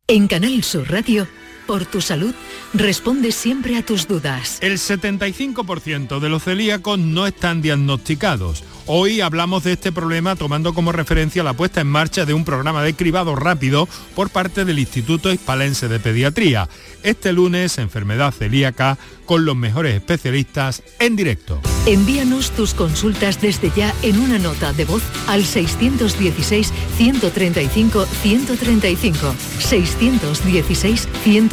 En Canal Sur Radio por tu salud, responde siempre a tus dudas. El 75% de los celíacos no están diagnosticados. Hoy hablamos de este problema tomando como referencia la puesta en marcha de un programa de cribado rápido por parte del Instituto Hispalense de Pediatría. Este lunes, enfermedad celíaca con los mejores especialistas en directo. Envíanos tus consultas desde ya en una nota de voz al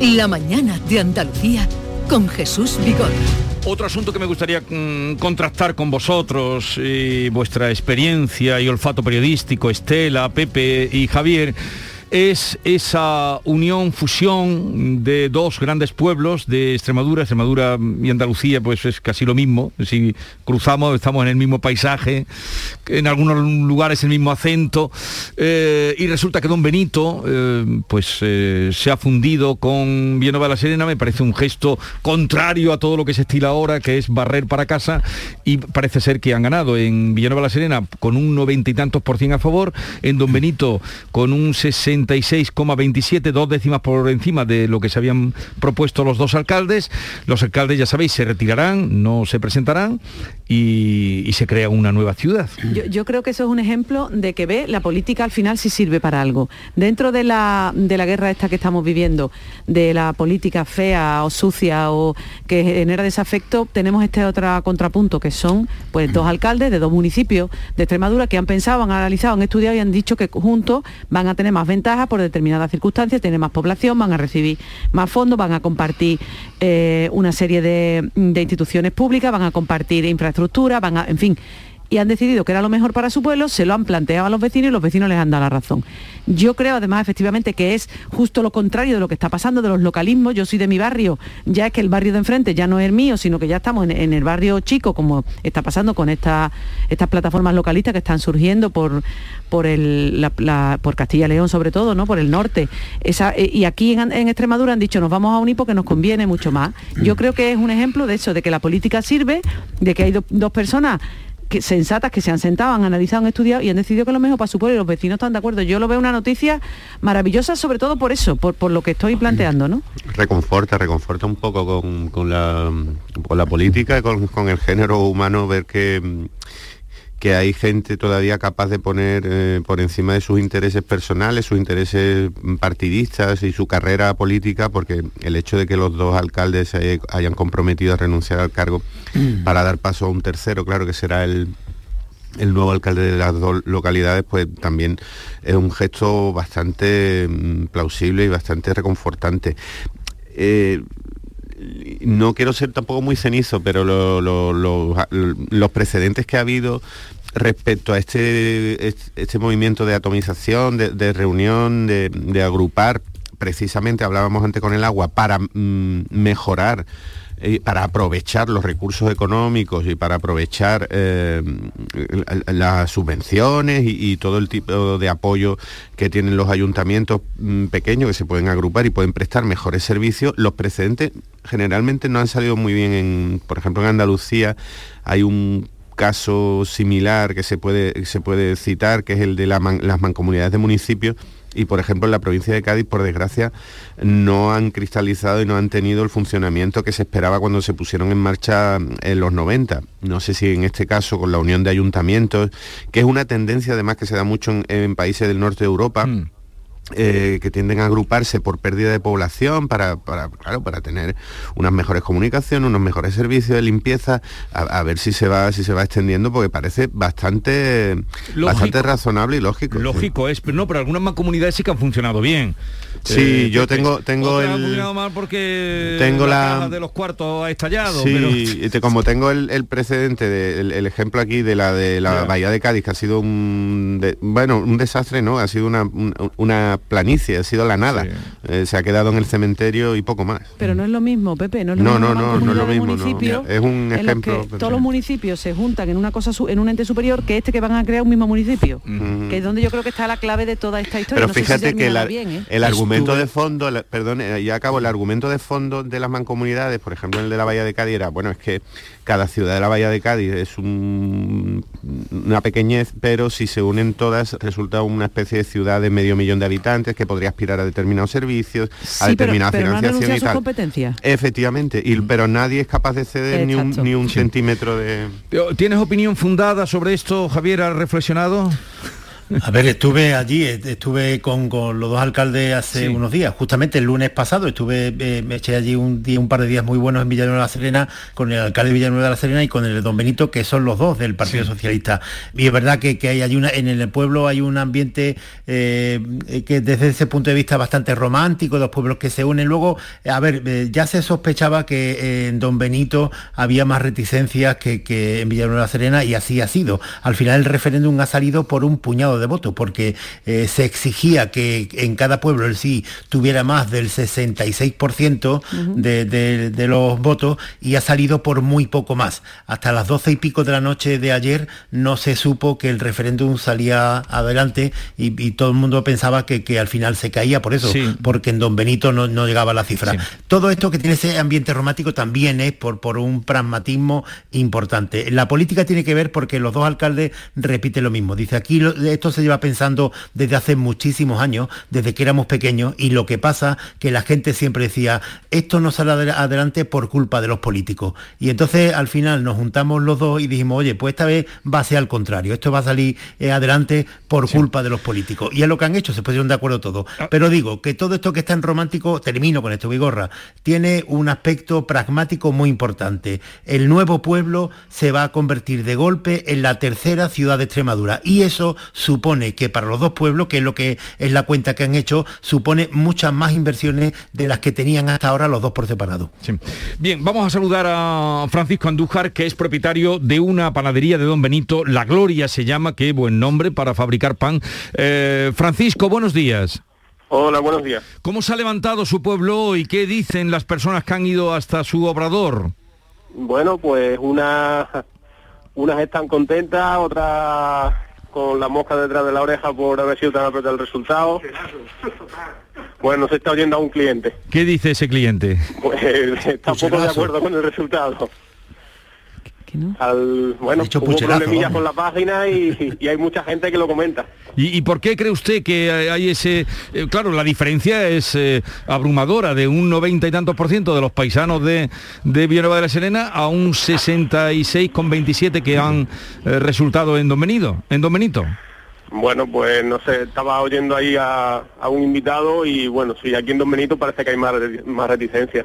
La mañana de Andalucía con Jesús Vigor. Otro asunto que me gustaría mm, contrastar con vosotros, y vuestra experiencia y olfato periodístico, Estela, Pepe y Javier, es esa unión, fusión de dos grandes pueblos de Extremadura, Extremadura y Andalucía, pues es casi lo mismo. Si cruzamos, estamos en el mismo paisaje, en algunos lugares el mismo acento, eh, y resulta que Don Benito, eh, pues eh, se ha fundido con Villanueva de la Serena, me parece un gesto contrario a todo lo que se estila ahora, que es barrer para casa, y parece ser que han ganado en Villanueva de la Serena con un noventa y tantos por cien a favor, en Don Benito con un 60 36,27, dos décimas por encima de lo que se habían propuesto los dos alcaldes. Los alcaldes, ya sabéis, se retirarán, no se presentarán y, se crea una nueva ciudad. Yo, creo que eso es un ejemplo de que ve la política al final sí sirve para algo. Dentro de la, de la guerra esta que estamos viviendo, de la política fea o sucia o que genera desafecto, tenemos este otro contrapunto que son pues dos alcaldes de dos municipios de Extremadura que han pensado, han analizado, han estudiado y han dicho que juntos van a tener más ventajas por determinadas circunstancias, tienen más población, van a recibir más fondos, van a compartir eh, una serie de, de instituciones públicas, van a compartir infraestructura, van a, en fin, y han decidido que era lo mejor para su pueblo, se lo han planteado a los vecinos y los vecinos les han dado la razón. Yo creo además efectivamente que es justo lo contrario de lo que está pasando de los localismos. Yo soy de mi barrio, ya es que el barrio de enfrente ya no es mío, sino que ya estamos en, el barrio chico, como está pasando con estas plataformas localistas que están surgiendo por, por, el, por Castilla y León sobre todo, ¿no? por el norte. Eh, y aquí en, Extremadura han dicho nos vamos a unir porque nos conviene mucho más. Yo creo que es un ejemplo de eso, de que la política sirve, de que hay dos personas que, sensatas que se han sentado, han analizado, han estudiado y han decidido que lo mejor para su pueblo y los vecinos están de acuerdo. Yo lo veo una noticia maravillosa, sobre todo por eso, por, por lo que estoy planteando, ¿no? Reconforta, reconforta un poco con, con la, con la política con, con el género humano ver que que hay gente todavía capaz de poner eh, por encima de sus intereses personales, sus intereses partidistas y su carrera política, porque el hecho de que los dos alcaldes se hayan comprometido a renunciar al cargo mm. para dar paso a un tercero, claro que será el, el nuevo alcalde de las dos localidades, pues también es un gesto bastante mm, plausible y bastante reconfortante. Eh, no quiero ser tampoco muy cenizo, pero los precedentes que ha habido respecto a este, este, movimiento de atomización, de, reunión, de, agrupar, precisamente hablábamos antes con el agua, para mm, mejorar eh, para aprovechar los recursos económicos y para aprovechar eh, las subvenciones y, todo el tipo de apoyo que tienen los ayuntamientos mm, pequeños que se pueden agrupar y pueden prestar mejores servicios, los precedentes generalmente no han salido muy bien. En, por ejemplo, en Andalucía hay un caso similar que se puede, se puede citar, que es el de las mancomunidades de municipios, y por ejemplo en la provincia de Cádiz, por desgracia, no han cristalizado y no han tenido el funcionamiento que se esperaba cuando se pusieron en marcha en los 90. No sé si en este caso con la unión de ayuntamientos, que es una tendencia además que se da mucho en, países del norte de Europa. Mm. Eh, que tienden a agruparse por pérdida de población para, para, claro, para tener unas mejores comunicaciones, unos mejores servicios de limpieza, a, ver si se va si se va extendiendo, porque parece bastante, bastante razonable y lógico. Lógico es, pero no, pero algunas más comunidades sí que han funcionado bien. Sí, eh, yo tengo tengo el mal porque tengo la, de los cuartos ha estallado. Sí, como tengo el, precedente del el ejemplo aquí de la de la bahía de Cádiz que ha sido un bueno un desastre, no, ha sido una, una planicie, ha sido la nada. Eh, se ha quedado en el cementerio y poco más. Pero no es lo mismo, Pepe, no es lo no, mismo. No, no, no es lo mismo. Es un ejemplo. todos los municipios se juntan en una cosa en un ente superior que este que van a crear un mismo municipio, que es donde yo creo que está la clave de toda esta historia. Pero fíjate que ¿eh? el argumento de fondo, perdón, eh, ya acabo, el argumento de fondo de las mancomunidades, por ejemplo el de la Bahía de Cádiz era, bueno, es que cada ciudad de la Bahía de Cádiz es una pequeñez, pero si se unen todas resulta una especie de ciudad de medio millón de habitantes que podría aspirar a determinados servicios, a determinada financiación y tal. Efectivamente, y, pero nadie es capaz de ceder ni un, ni un centímetro de... ¿Tienes opinión fundada sobre esto, Javier? ¿Has reflexionado? A ver, estuve allí, estuve con, los dos alcaldes hace unos días, justamente el lunes pasado, estuve, eh, me eché allí un, día, un par de días muy buenos en Villanueva de la Serena, con el alcalde de Villanueva de la Serena y con el don Benito, que son los dos del Partido Socialista. Y es verdad que, hay allí una, en el pueblo hay un ambiente eh, que desde ese punto de vista bastante romántico, dos pueblos que se unen. Luego, a ver, eh, ya se sospechaba que en don Benito había más reticencias que, que en Villanueva de la Serena y así ha sido. Al final el referéndum ha salido por un puñado de votos, porque eh, se exigía que en cada pueblo el sí tuviera más del 66% de, los votos y ha salido por muy poco más. Hasta las 12 y pico de la noche de ayer no se supo que el referéndum salía adelante y, todo el mundo pensaba que, que, al final se caía por eso, porque en Don Benito no, llegaba la cifra. Todo esto que tiene ese ambiente romántico también es por, por un pragmatismo importante. La política tiene que ver porque los dos alcaldes repiten lo mismo. Dice, aquí esto se lleva pensando desde hace muchísimos años, desde que éramos pequeños, y lo que pasa que la gente siempre decía, esto no sale adelante por culpa de los políticos. Y entonces al final nos juntamos los dos y dijimos, oye, pues esta vez va a ser al contrario, esto va a salir eh, adelante por culpa de los políticos. Y es lo que han hecho, se pusieron de acuerdo todos. Ah. Pero digo que todo esto que está en romántico, termino con esto, Vigorra, tiene un aspecto pragmático muy importante. El nuevo pueblo se va a convertir de golpe en la tercera ciudad de Extremadura y eso supone que para los dos pueblos, que es lo que es la cuenta que han hecho, supone muchas más inversiones de las que tenían hasta ahora los dos por separado. Bien, vamos a saludar a Francisco Andújar, que es propietario de una panadería de Don Benito, La Gloria se llama, qué buen nombre para fabricar pan. Eh, Francisco, buenos días. Hola, buenos días. ¿Cómo se ha levantado su pueblo y qué dicen las personas que han ido hasta su obrador? Bueno, pues unas, unas están contentas, otras con la mosca detrás de la oreja por haber sido tan apretado el resultado. Bueno, se está oyendo a un cliente. ¿Qué dice ese cliente? Pues [LAUGHS] está poco de acuerdo con el resultado. Al bueno, dicho hubo problemillas con la página y, y hay mucha gente que lo comenta. ¿Y, y por qué cree usted que hay ese... eh, claro, la diferencia es eh, abrumadora de un 90 y tantos por ciento de los paisanos de, de Villanueva de la Serena a un 66,27 que han eh, resultado en Don Benito. En Don Benito. Bueno, pues no sé, estaba oyendo ahí a, a un invitado y bueno, sí, aquí en Don Benito parece que hay más, más reticencia.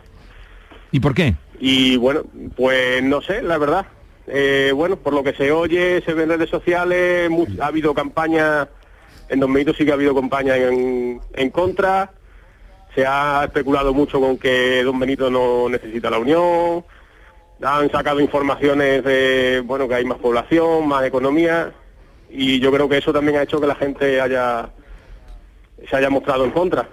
¿Y por qué? Y bueno, pues no sé, la verdad. Eh, bueno, por lo que se oye, se ve en redes sociales, ha habido campañas, en Don Benito sí que ha habido campañas en, en contra, se ha especulado mucho con que Don Benito no necesita la unión, han sacado informaciones de, bueno, que hay más población, más economía, y yo creo que eso también ha hecho que la gente haya se haya mostrado en contra.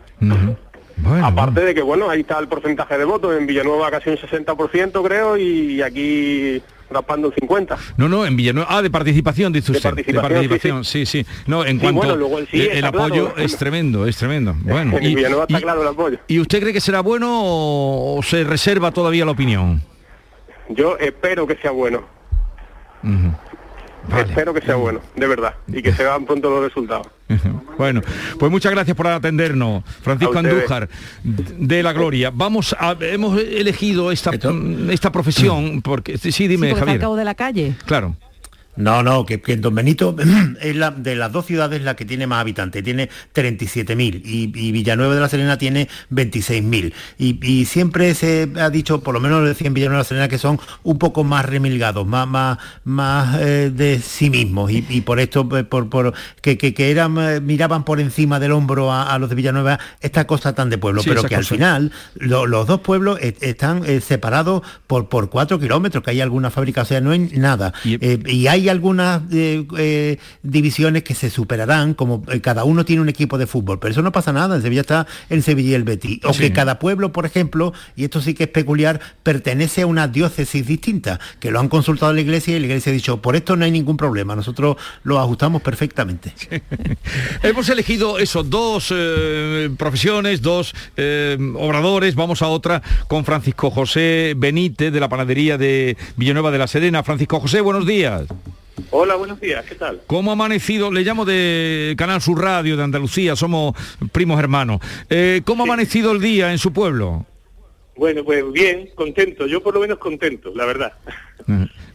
Aparte de que, bueno, ahí está el porcentaje de votos, en Villanueva casi un 60% creo, y aquí raspando un 50%. No, no, en Villanueva. Ah, de participación, dice De usted. participación, sí, sí. No, en Sí, cuanto bueno, luego el apoyo claro. es tremendo, es tremendo. Bueno, en Villanueva está claro el apoyo. ¿y usted cree que será bueno o, o se reserva todavía la opinión? Yo espero que sea bueno. Espero que sea bueno, de verdad, y que se vean pronto los resultados. Bueno, pues muchas gracias por atendernos, Francisco. Andújar de la Gloria. Vamos a, hemos elegido esta, esta profesión porque sí, dime, Sí, porque al Javier. cabo de la calle. Claro. No, no, que, que Don Benito [CLEARS THROAT] es la de las dos ciudades la que tiene más habitantes, tiene 37.000 y, y Villanueva de la Serena tiene 26.000. Y, y siempre se ha dicho, por lo menos lo decía en Villanueva de la Serena, que son un poco más remilgados, más, más, más eh, de sí mismos. Y, y por esto, pues, por, por- que, que, que eran, eh, miraban por encima del hombro a, a los de Villanueva esta cosa tan de pueblo, Sí, pero que al final lo- los dos pueblos eh, están eh, separados por, por cuatro kilómetros, que hay alguna fábrica, o sea, no hay nada. Eh, y hay algunas eh, eh, divisiones que se superarán, como eh, cada uno tiene un equipo de fútbol, pero eso no pasa nada, en Sevilla está el Sevilla y el Betis. O Sí. que cada pueblo, por ejemplo, y esto sí que es peculiar, pertenece a una diócesis distinta, que lo han consultado la iglesia y la iglesia ha dicho, por esto no hay ningún problema, nosotros lo ajustamos perfectamente. [LAUGHS] Hemos elegido eso, dos profesiones, dos obradores. Vamos a otra con Francisco José Benítez de la panadería de Villanueva de la Serena. Francisco José, buenos días. Hola, buenos días, ¿qué tal? ¿Cómo ha amanecido? Le llamo de Canal Sur Radio de Andalucía, somos primos hermanos. Eh, ¿Cómo ha amanecido el día en su pueblo? Bueno, pues bien, contento, yo por lo menos contento, la verdad.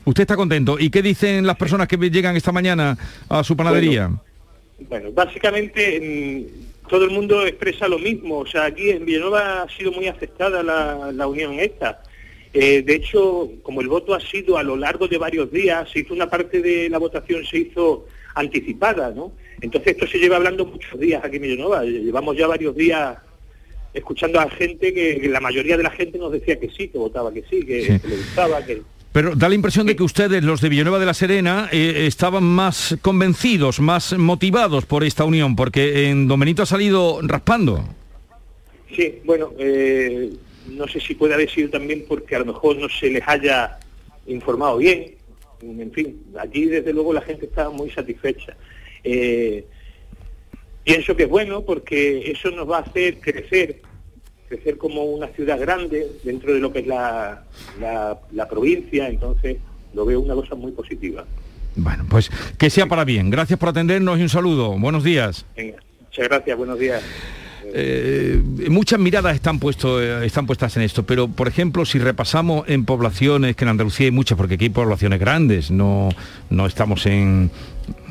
¿Usted está contento? ¿Y qué dicen las personas que llegan esta mañana a su panadería? Bueno, básicamente mm, todo el mundo expresa lo mismo, o sea, aquí en Villanueva ha sido muy aceptada la, la unión esta. Eh, de hecho, como el voto ha sido a lo largo de varios días, se hizo una parte de la votación, se hizo anticipada, ¿no? Entonces esto se lleva hablando muchos días aquí en Villanueva, llevamos ya varios días escuchando a gente que, que la mayoría de la gente nos decía que sí, que votaba que sí, que, Sí. que le gustaba, que... Pero da la impresión de que ustedes, los de Villanueva de la Serena, eh, estaban más convencidos, más motivados por esta unión, porque en Don Benito ha salido raspando. Sí, bueno, eh, no sé si puede haber sido también porque a lo mejor no se les haya informado bien. En fin, aquí desde luego la gente está muy satisfecha. Eh, pienso que es bueno porque eso nos va a hacer crecer, crecer como una ciudad grande dentro de lo que es la, la, la provincia, entonces lo veo una cosa muy positiva. Bueno, pues que sea para bien. Gracias por atendernos y un saludo. Buenos días. Venga, muchas gracias, buenos días. Eh, muchas miradas están, eh, están puestas en esto, pero por ejemplo, si repasamos en poblaciones, que en Andalucía hay muchas, porque aquí hay poblaciones grandes, no, no estamos en,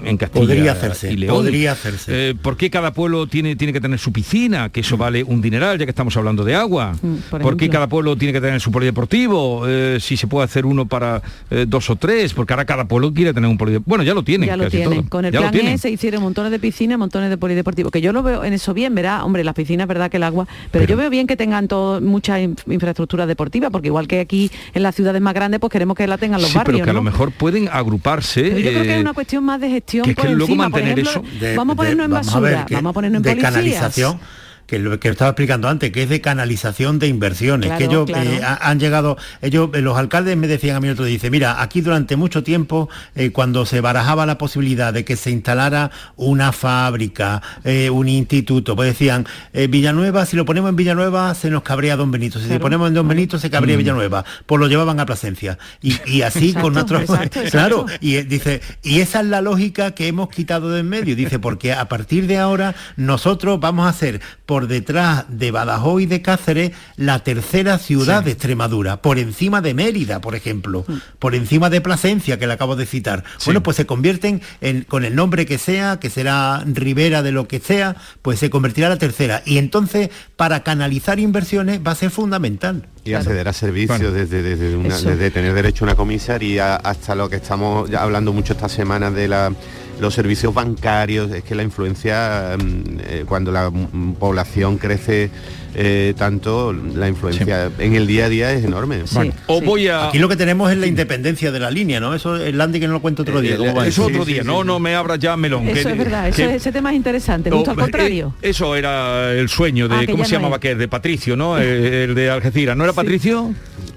en Castilla Podría hacerse, y León. podría hacerse. Eh, ¿Por qué cada pueblo tiene, tiene que tener su piscina? Que eso vale un dineral, ya que estamos hablando de agua. Mm, por ¿Por, qué cada pueblo tiene que tener su polideportivo? Eh, si se puede hacer uno para eh, dos o tres, porque ahora cada pueblo quiere tener un polideportivo. Bueno, ya lo tienen. Ya lo casi tienen. todo. Con el Ya lo plan. E se hicieron montones de piscinas, montones de polideportivos. Que yo lo veo en eso bien, verá, hombre, las piscinas, verdad que el agua, pero, yo veo bien que tengan todo, mucha in- infraestructura deportiva, porque igual que aquí en las ciudades más grandes, pues queremos que la tengan los Sí, barrios. pero que a lo mejor pueden agruparse. Pero yo creo que eh, es una cuestión más de gestión que es que por luego encima. Por mantener ejemplo, eso- De- vamos a de- ponernos en a basura, ver, que vamos a ponernos en de policías. canalización que lo que estaba explicando antes, que es de canalización de inversiones, que ellos eh, han llegado, ellos, eh, los alcaldes me decían a mí otro día, dice, mira, aquí durante mucho tiempo, eh, cuando se barajaba la posibilidad de que se instalara una fábrica, un instituto, pues decían, Villanueva, si lo ponemos en Villanueva, se nos cabría Don Benito, si lo ponemos en Don Benito, se cabría mm. Villanueva, pues lo llevaban a Plasencia. Y, así con otros... [LAUGHS] Claro, y dice, y esa es la lógica que hemos quitado de en medio, dice, porque a partir de ahora nosotros vamos a hacer por detrás de Badajoz y de Cáceres la tercera ciudad de Extremadura, por encima de Mérida, por ejemplo, mm. por encima de Plasencia, que le acabo de citar. Bueno, pues se convierten en, con el nombre que sea, que será Rivera de lo que sea, pues se convertirá la tercera. Y entonces, para canalizar inversiones va a ser fundamental. Y acceder a servicios desde, desde, tener derecho a una comisaría hasta lo que estamos hablando mucho esta semana de la los servicios bancarios, es que la influencia, mm, eh, cuando la población crece eh, tanto, la influencia en el día a día es enorme. o voy a... Aquí lo que tenemos es la independencia de la línea, ¿no? Eso el Landy que no lo cuento otro día. Eh, eso otro día, no, no me abra ya melón. Eso es verdad, ese tema es interesante, justo al contrario. eso era el sueño de, ah, ¿cómo se llamaba? Que de Patricio, ¿no? el de Algeciras, ¿no era Patricio?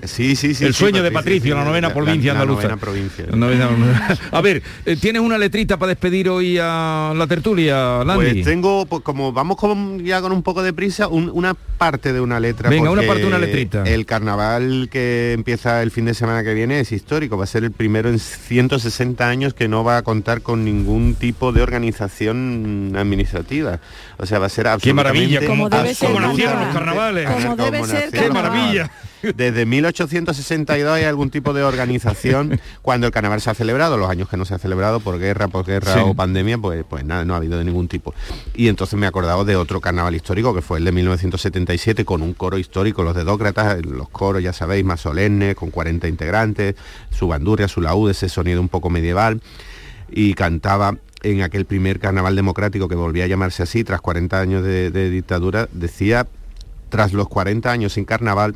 Sí, sí, sí. El sueño de Patricio, la novena provincia andaluza. provincia. a ver, eh, ¿tienes una letrita para despedir hoy a la tertulia, Landy? Pues tengo, pues, como vamos con, ya con un poco de prisa, una parte de una letra. Venga, una parte de una letrita. El carnaval que empieza el fin de semana que viene es histórico. Va a ser el primero en 160 años que no va a contar con ningún tipo de organización administrativa. O sea, va a ser absolutamente... ¡Qué maravilla! Como debe ser, los carnavales. Como debe ser, ¡Qué maravilla! Desde 1862 hay algún tipo de organización [LAUGHS] cuando el carnaval se ha celebrado, los años que no se ha celebrado por guerra, por guerra o pandemia, pues, pues nada, no ha habido de ningún tipo. Y entonces me he acordado de otro carnaval histórico que fue el de 1977 con un coro histórico, los de Dócratas, los coros ya sabéis, más solemnes, con 40 integrantes, su bandurria, su laúd, ese sonido un poco medieval y cantaba en aquel primer carnaval democrático que volvía a llamarse así, tras 40 años de, de dictadura, decía, tras los 40 años sin carnaval,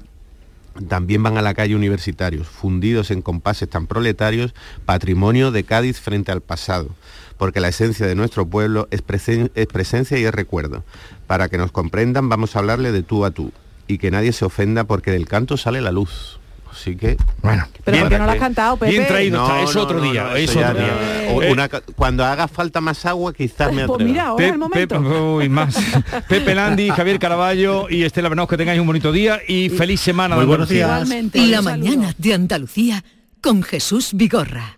también van a la calle universitarios, fundidos en compases tan proletarios, patrimonio de Cádiz frente al pasado, porque la esencia de nuestro pueblo es, presencia y es recuerdo. Para que nos comprendan vamos a hablarle de tú a tú, y que nadie se ofenda porque del canto sale la luz. Así que, bueno. Pero ¿por qué no lo has cantado, Pepe? Bien traído, es otro día, es otro día. Eh, cuando haga falta más agua, quizás me Pues mira, ahora es el momento. Pepe, más. [LAUGHS] Pepe Landi, Javier Caraballo y Estela Venaos, que tengáis un bonito día y feliz semana. Muy buenos días. La mañana de Andalucía con Jesús Vigorra.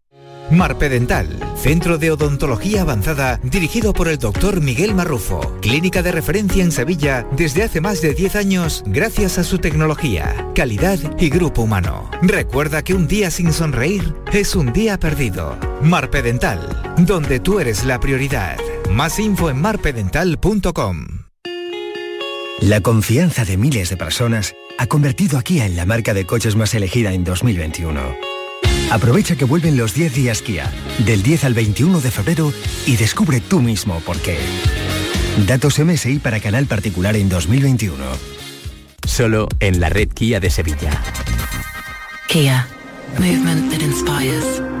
Marpedental, centro de odontología avanzada dirigido por el doctor Miguel Marrufo, clínica de referencia en Sevilla desde hace más de 10 años gracias a su tecnología, calidad y grupo humano. Recuerda que un día sin sonreír es un día perdido. Marpedental, donde tú eres la prioridad. Más info en marpedental.com. La confianza de miles de personas ha convertido a en la marca de coches más elegida en 2021. Aprovecha que vuelven los 10 días Kia, del 10 al 21 de febrero y descubre tú mismo por qué. Datos MSI para canal particular en 2021. Solo en la red Kia de Sevilla. Kia. Movement that inspires.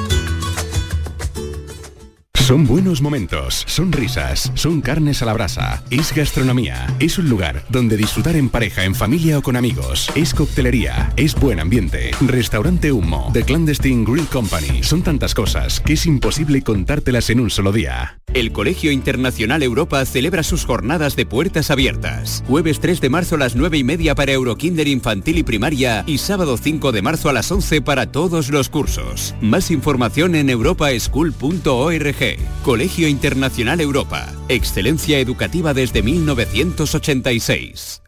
Son buenos momentos, son risas, son carnes a la brasa, es gastronomía, es un lugar donde disfrutar en pareja, en familia o con amigos, es coctelería, es buen ambiente, restaurante humo, The Clandestine Grill Company, son tantas cosas que es imposible contártelas en un solo día. El Colegio Internacional Europa celebra sus jornadas de puertas abiertas. Jueves 3 de marzo a las 9 y media para Eurokinder infantil y primaria y sábado 5 de marzo a las 11 para todos los cursos. Más información en europaschool.org. Colegio Internacional Europa. Excelencia educativa desde 1986.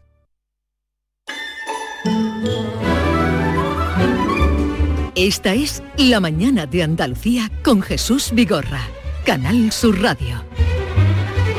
Esta es La Mañana de Andalucía con Jesús Vigorra. Canal Sur Radio.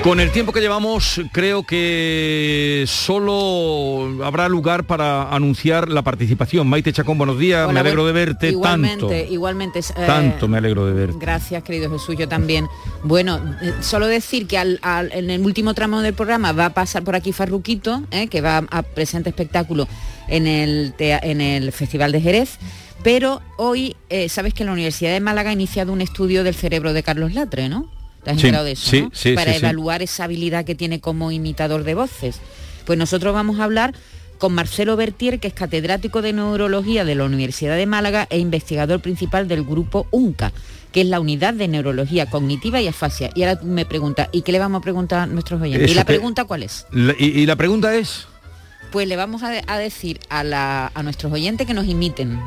Con el tiempo que llevamos, creo que solo habrá lugar para anunciar la participación. Maite Chacón, buenos días, Hola, me alegro de verte igualmente, tanto. Igualmente, eh, Tanto me alegro de verte. Gracias, querido Jesús, yo también. Bueno, eh, solo decir que al- al- en el último tramo del programa va a pasar por aquí Farruquito, eh, que va a presentar espectáculo en el, tea- en el Festival de Jerez. Pero hoy, eh, sabes que la Universidad de Málaga ha iniciado un estudio del cerebro de Carlos Latre, ¿no? ¿Te has Sí, enterado de eso? sí, no? sí, Para evaluar esa habilidad que tiene como imitador de voces. Pues nosotros vamos a hablar con Marcelo Bertier, que es catedrático de neurología de la Universidad de Málaga e investigador principal del grupo UNCA, que es la unidad de neurología cognitiva y afasia. Y ahora me preguntas, ¿y qué le vamos a preguntar a nuestros oyentes? ¿Y la que- pregunta cuál es? La- y, y la pregunta es Pues le vamos a, a decir a, la- a nuestros oyentes que nos imiten,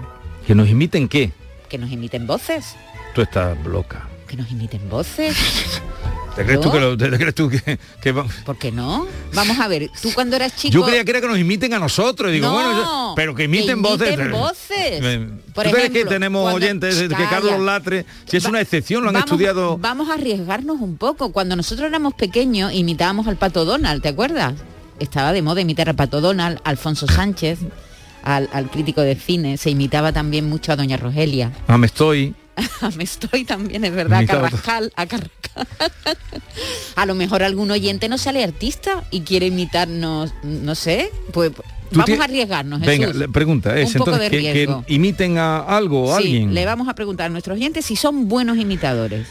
que nos imiten qué. que nos imiten voces, Tú estás loca. Que nos imiten voces. [LAUGHS] ¿Te crees tú que, lo- te crees tú que, que ¿Por qué no? Vamos a ver, tú cuando eras chico... Yo creía que era que nos imiten a nosotros. Digo, No, bueno, yo- pero que imiten, voces. imiten voces. Eh, Por ¿Tú crees que ejemplo, tenemos cuando- oyentes que Calla. Carlos Latre, si es una excepción, lo han vamos, estudiado. Vamos a arriesgarnos un poco. Cuando nosotros éramos pequeños imitábamos al Pato Donald, ¿te acuerdas? Estaba de moda imitar al Pato Donald, Alfonso Sánchez, al, al crítico de cine. Se imitaba también mucho a Doña Rogelia. Ah, me estoy. [LAUGHS] Me estoy también, es verdad, a Carrascal, a Carrascal. [LAUGHS] A lo mejor algún oyente no sale artista y quiere imitarnos, no sé, pues vamos a arriesgarnos. Venga, la pregunta es Un poco entonces de que, imiten a algo a Sí, alguien. le vamos a preguntar a nuestros oyentes si son buenos imitadores.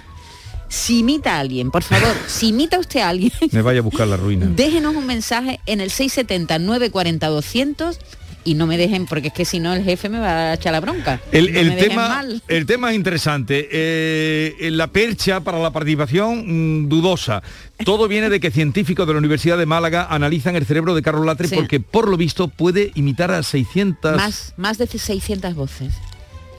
Si imita a alguien, por favor, [LAUGHS] si imita usted a alguien, Me vaya a buscar la ruina. déjenos un mensaje en el 670 940 200 y no me dejen, porque es que si no el jefe me va a echar la bronca. El, No tema, el tema es interesante. Eh, la percha para la participación mm, dudosa. Todo viene de que científicos de la Universidad de Málaga analizan el cerebro de Carlos Latre Sí. porque por lo visto puede imitar a 600... Más, más de 600 voces.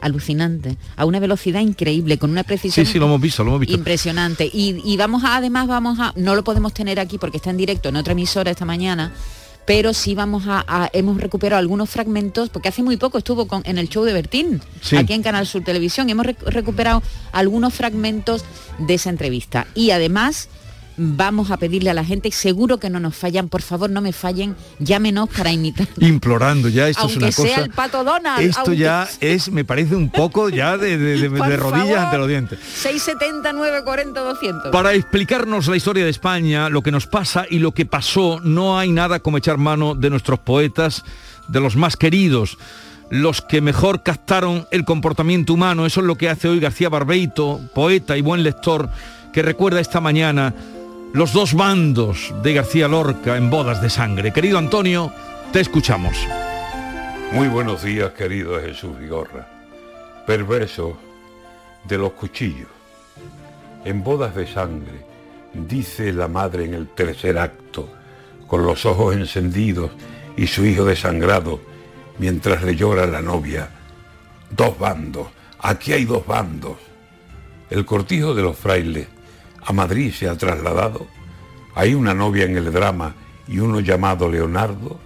Alucinante. A una velocidad increíble, con una precisión Sí, sí, lo hemos visto, lo hemos visto. impresionante. Y, y vamos a, además vamos a, no lo podemos tener aquí porque está en directo en otra emisora esta mañana, pero sí vamos a, a- hemos recuperado algunos fragmentos, porque hace muy poco estuvo con, en el show de Bertín, Sí. aquí en Canal Sur Televisión, hemos rec- recuperado algunos fragmentos de esa entrevista. Y además vamos a pedirle a la gente, seguro que no nos fallan, por favor no me fallen, llámenos para imitar. Implorando ya, esto aunque es una sea cosa... el pato Donald. Esto aunque ya es, me parece un poco ya de, de- de- [LAUGHS] Por de rodillas favor. ante los dientes. 679 40 200. Para explicarnos la historia de España, lo que nos pasa y lo que pasó, no hay nada como echar mano de nuestros poetas, de los más queridos, los que mejor captaron el comportamiento humano. Eso es lo que hace hoy García Barbeito, poeta y buen lector, que recuerda esta mañana Los dos bandos de García Lorca en bodas de sangre. Querido Antonio, te escuchamos. Muy buenos días, querido Jesús Vigorra. Perverso de los cuchillos. En bodas de sangre, dice la madre en el tercer acto, con los ojos encendidos y su hijo desangrado, mientras le llora la novia. Dos bandos, aquí hay dos bandos. El cortijo de los frailes a Madrid se ha trasladado. Hay una novia en el drama y uno llamado Leonardo,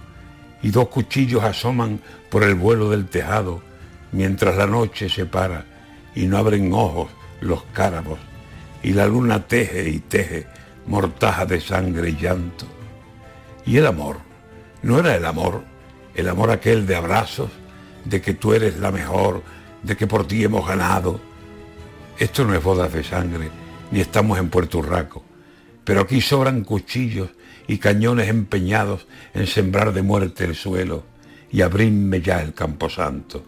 y dos cuchillos asoman por el vuelo del tejado, mientras la noche se para y no abren ojos los cárabos, y la luna teje y teje mortaja de sangre y llanto. Y el amor, no era el amor, el amor aquel de abrazos, de que tú eres la mejor, de que por ti hemos ganado. Esto no es bodas de sangre, ni estamos en Puerto Urraco, pero aquí sobran cuchillos y cañones empeñados en sembrar de muerte el suelo y abrirme ya el camposanto.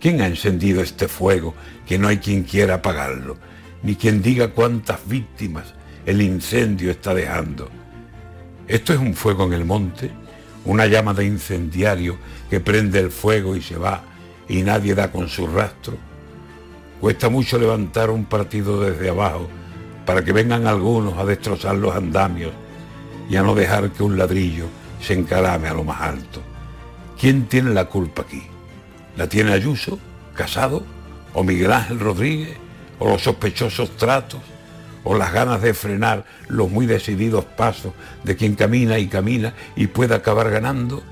¿Quién ha encendido este fuego que no hay quien quiera apagarlo, ni quien diga cuántas víctimas el incendio está dejando? Esto es un fuego en el monte, una llama de incendiario que prende el fuego y se va y nadie da con su rastro. Cuesta mucho levantar un partido desde abajo para que vengan algunos a destrozar los andamios y a no dejar que un ladrillo se encalame a lo más alto. ¿Quién tiene la culpa aquí? ¿La tiene Ayuso, Casado, o Miguel Ángel Rodríguez, o los sospechosos tratos, o las ganas de frenar los muy decididos pasos de quien camina y camina y puede acabar ganando?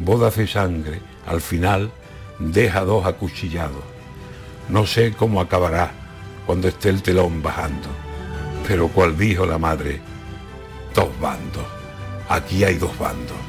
Bodas de sangre, al final, deja dos acuchillados. No sé cómo acabará cuando esté el telón bajando, pero cual dijo la madre, dos bandos, aquí hay dos bandos.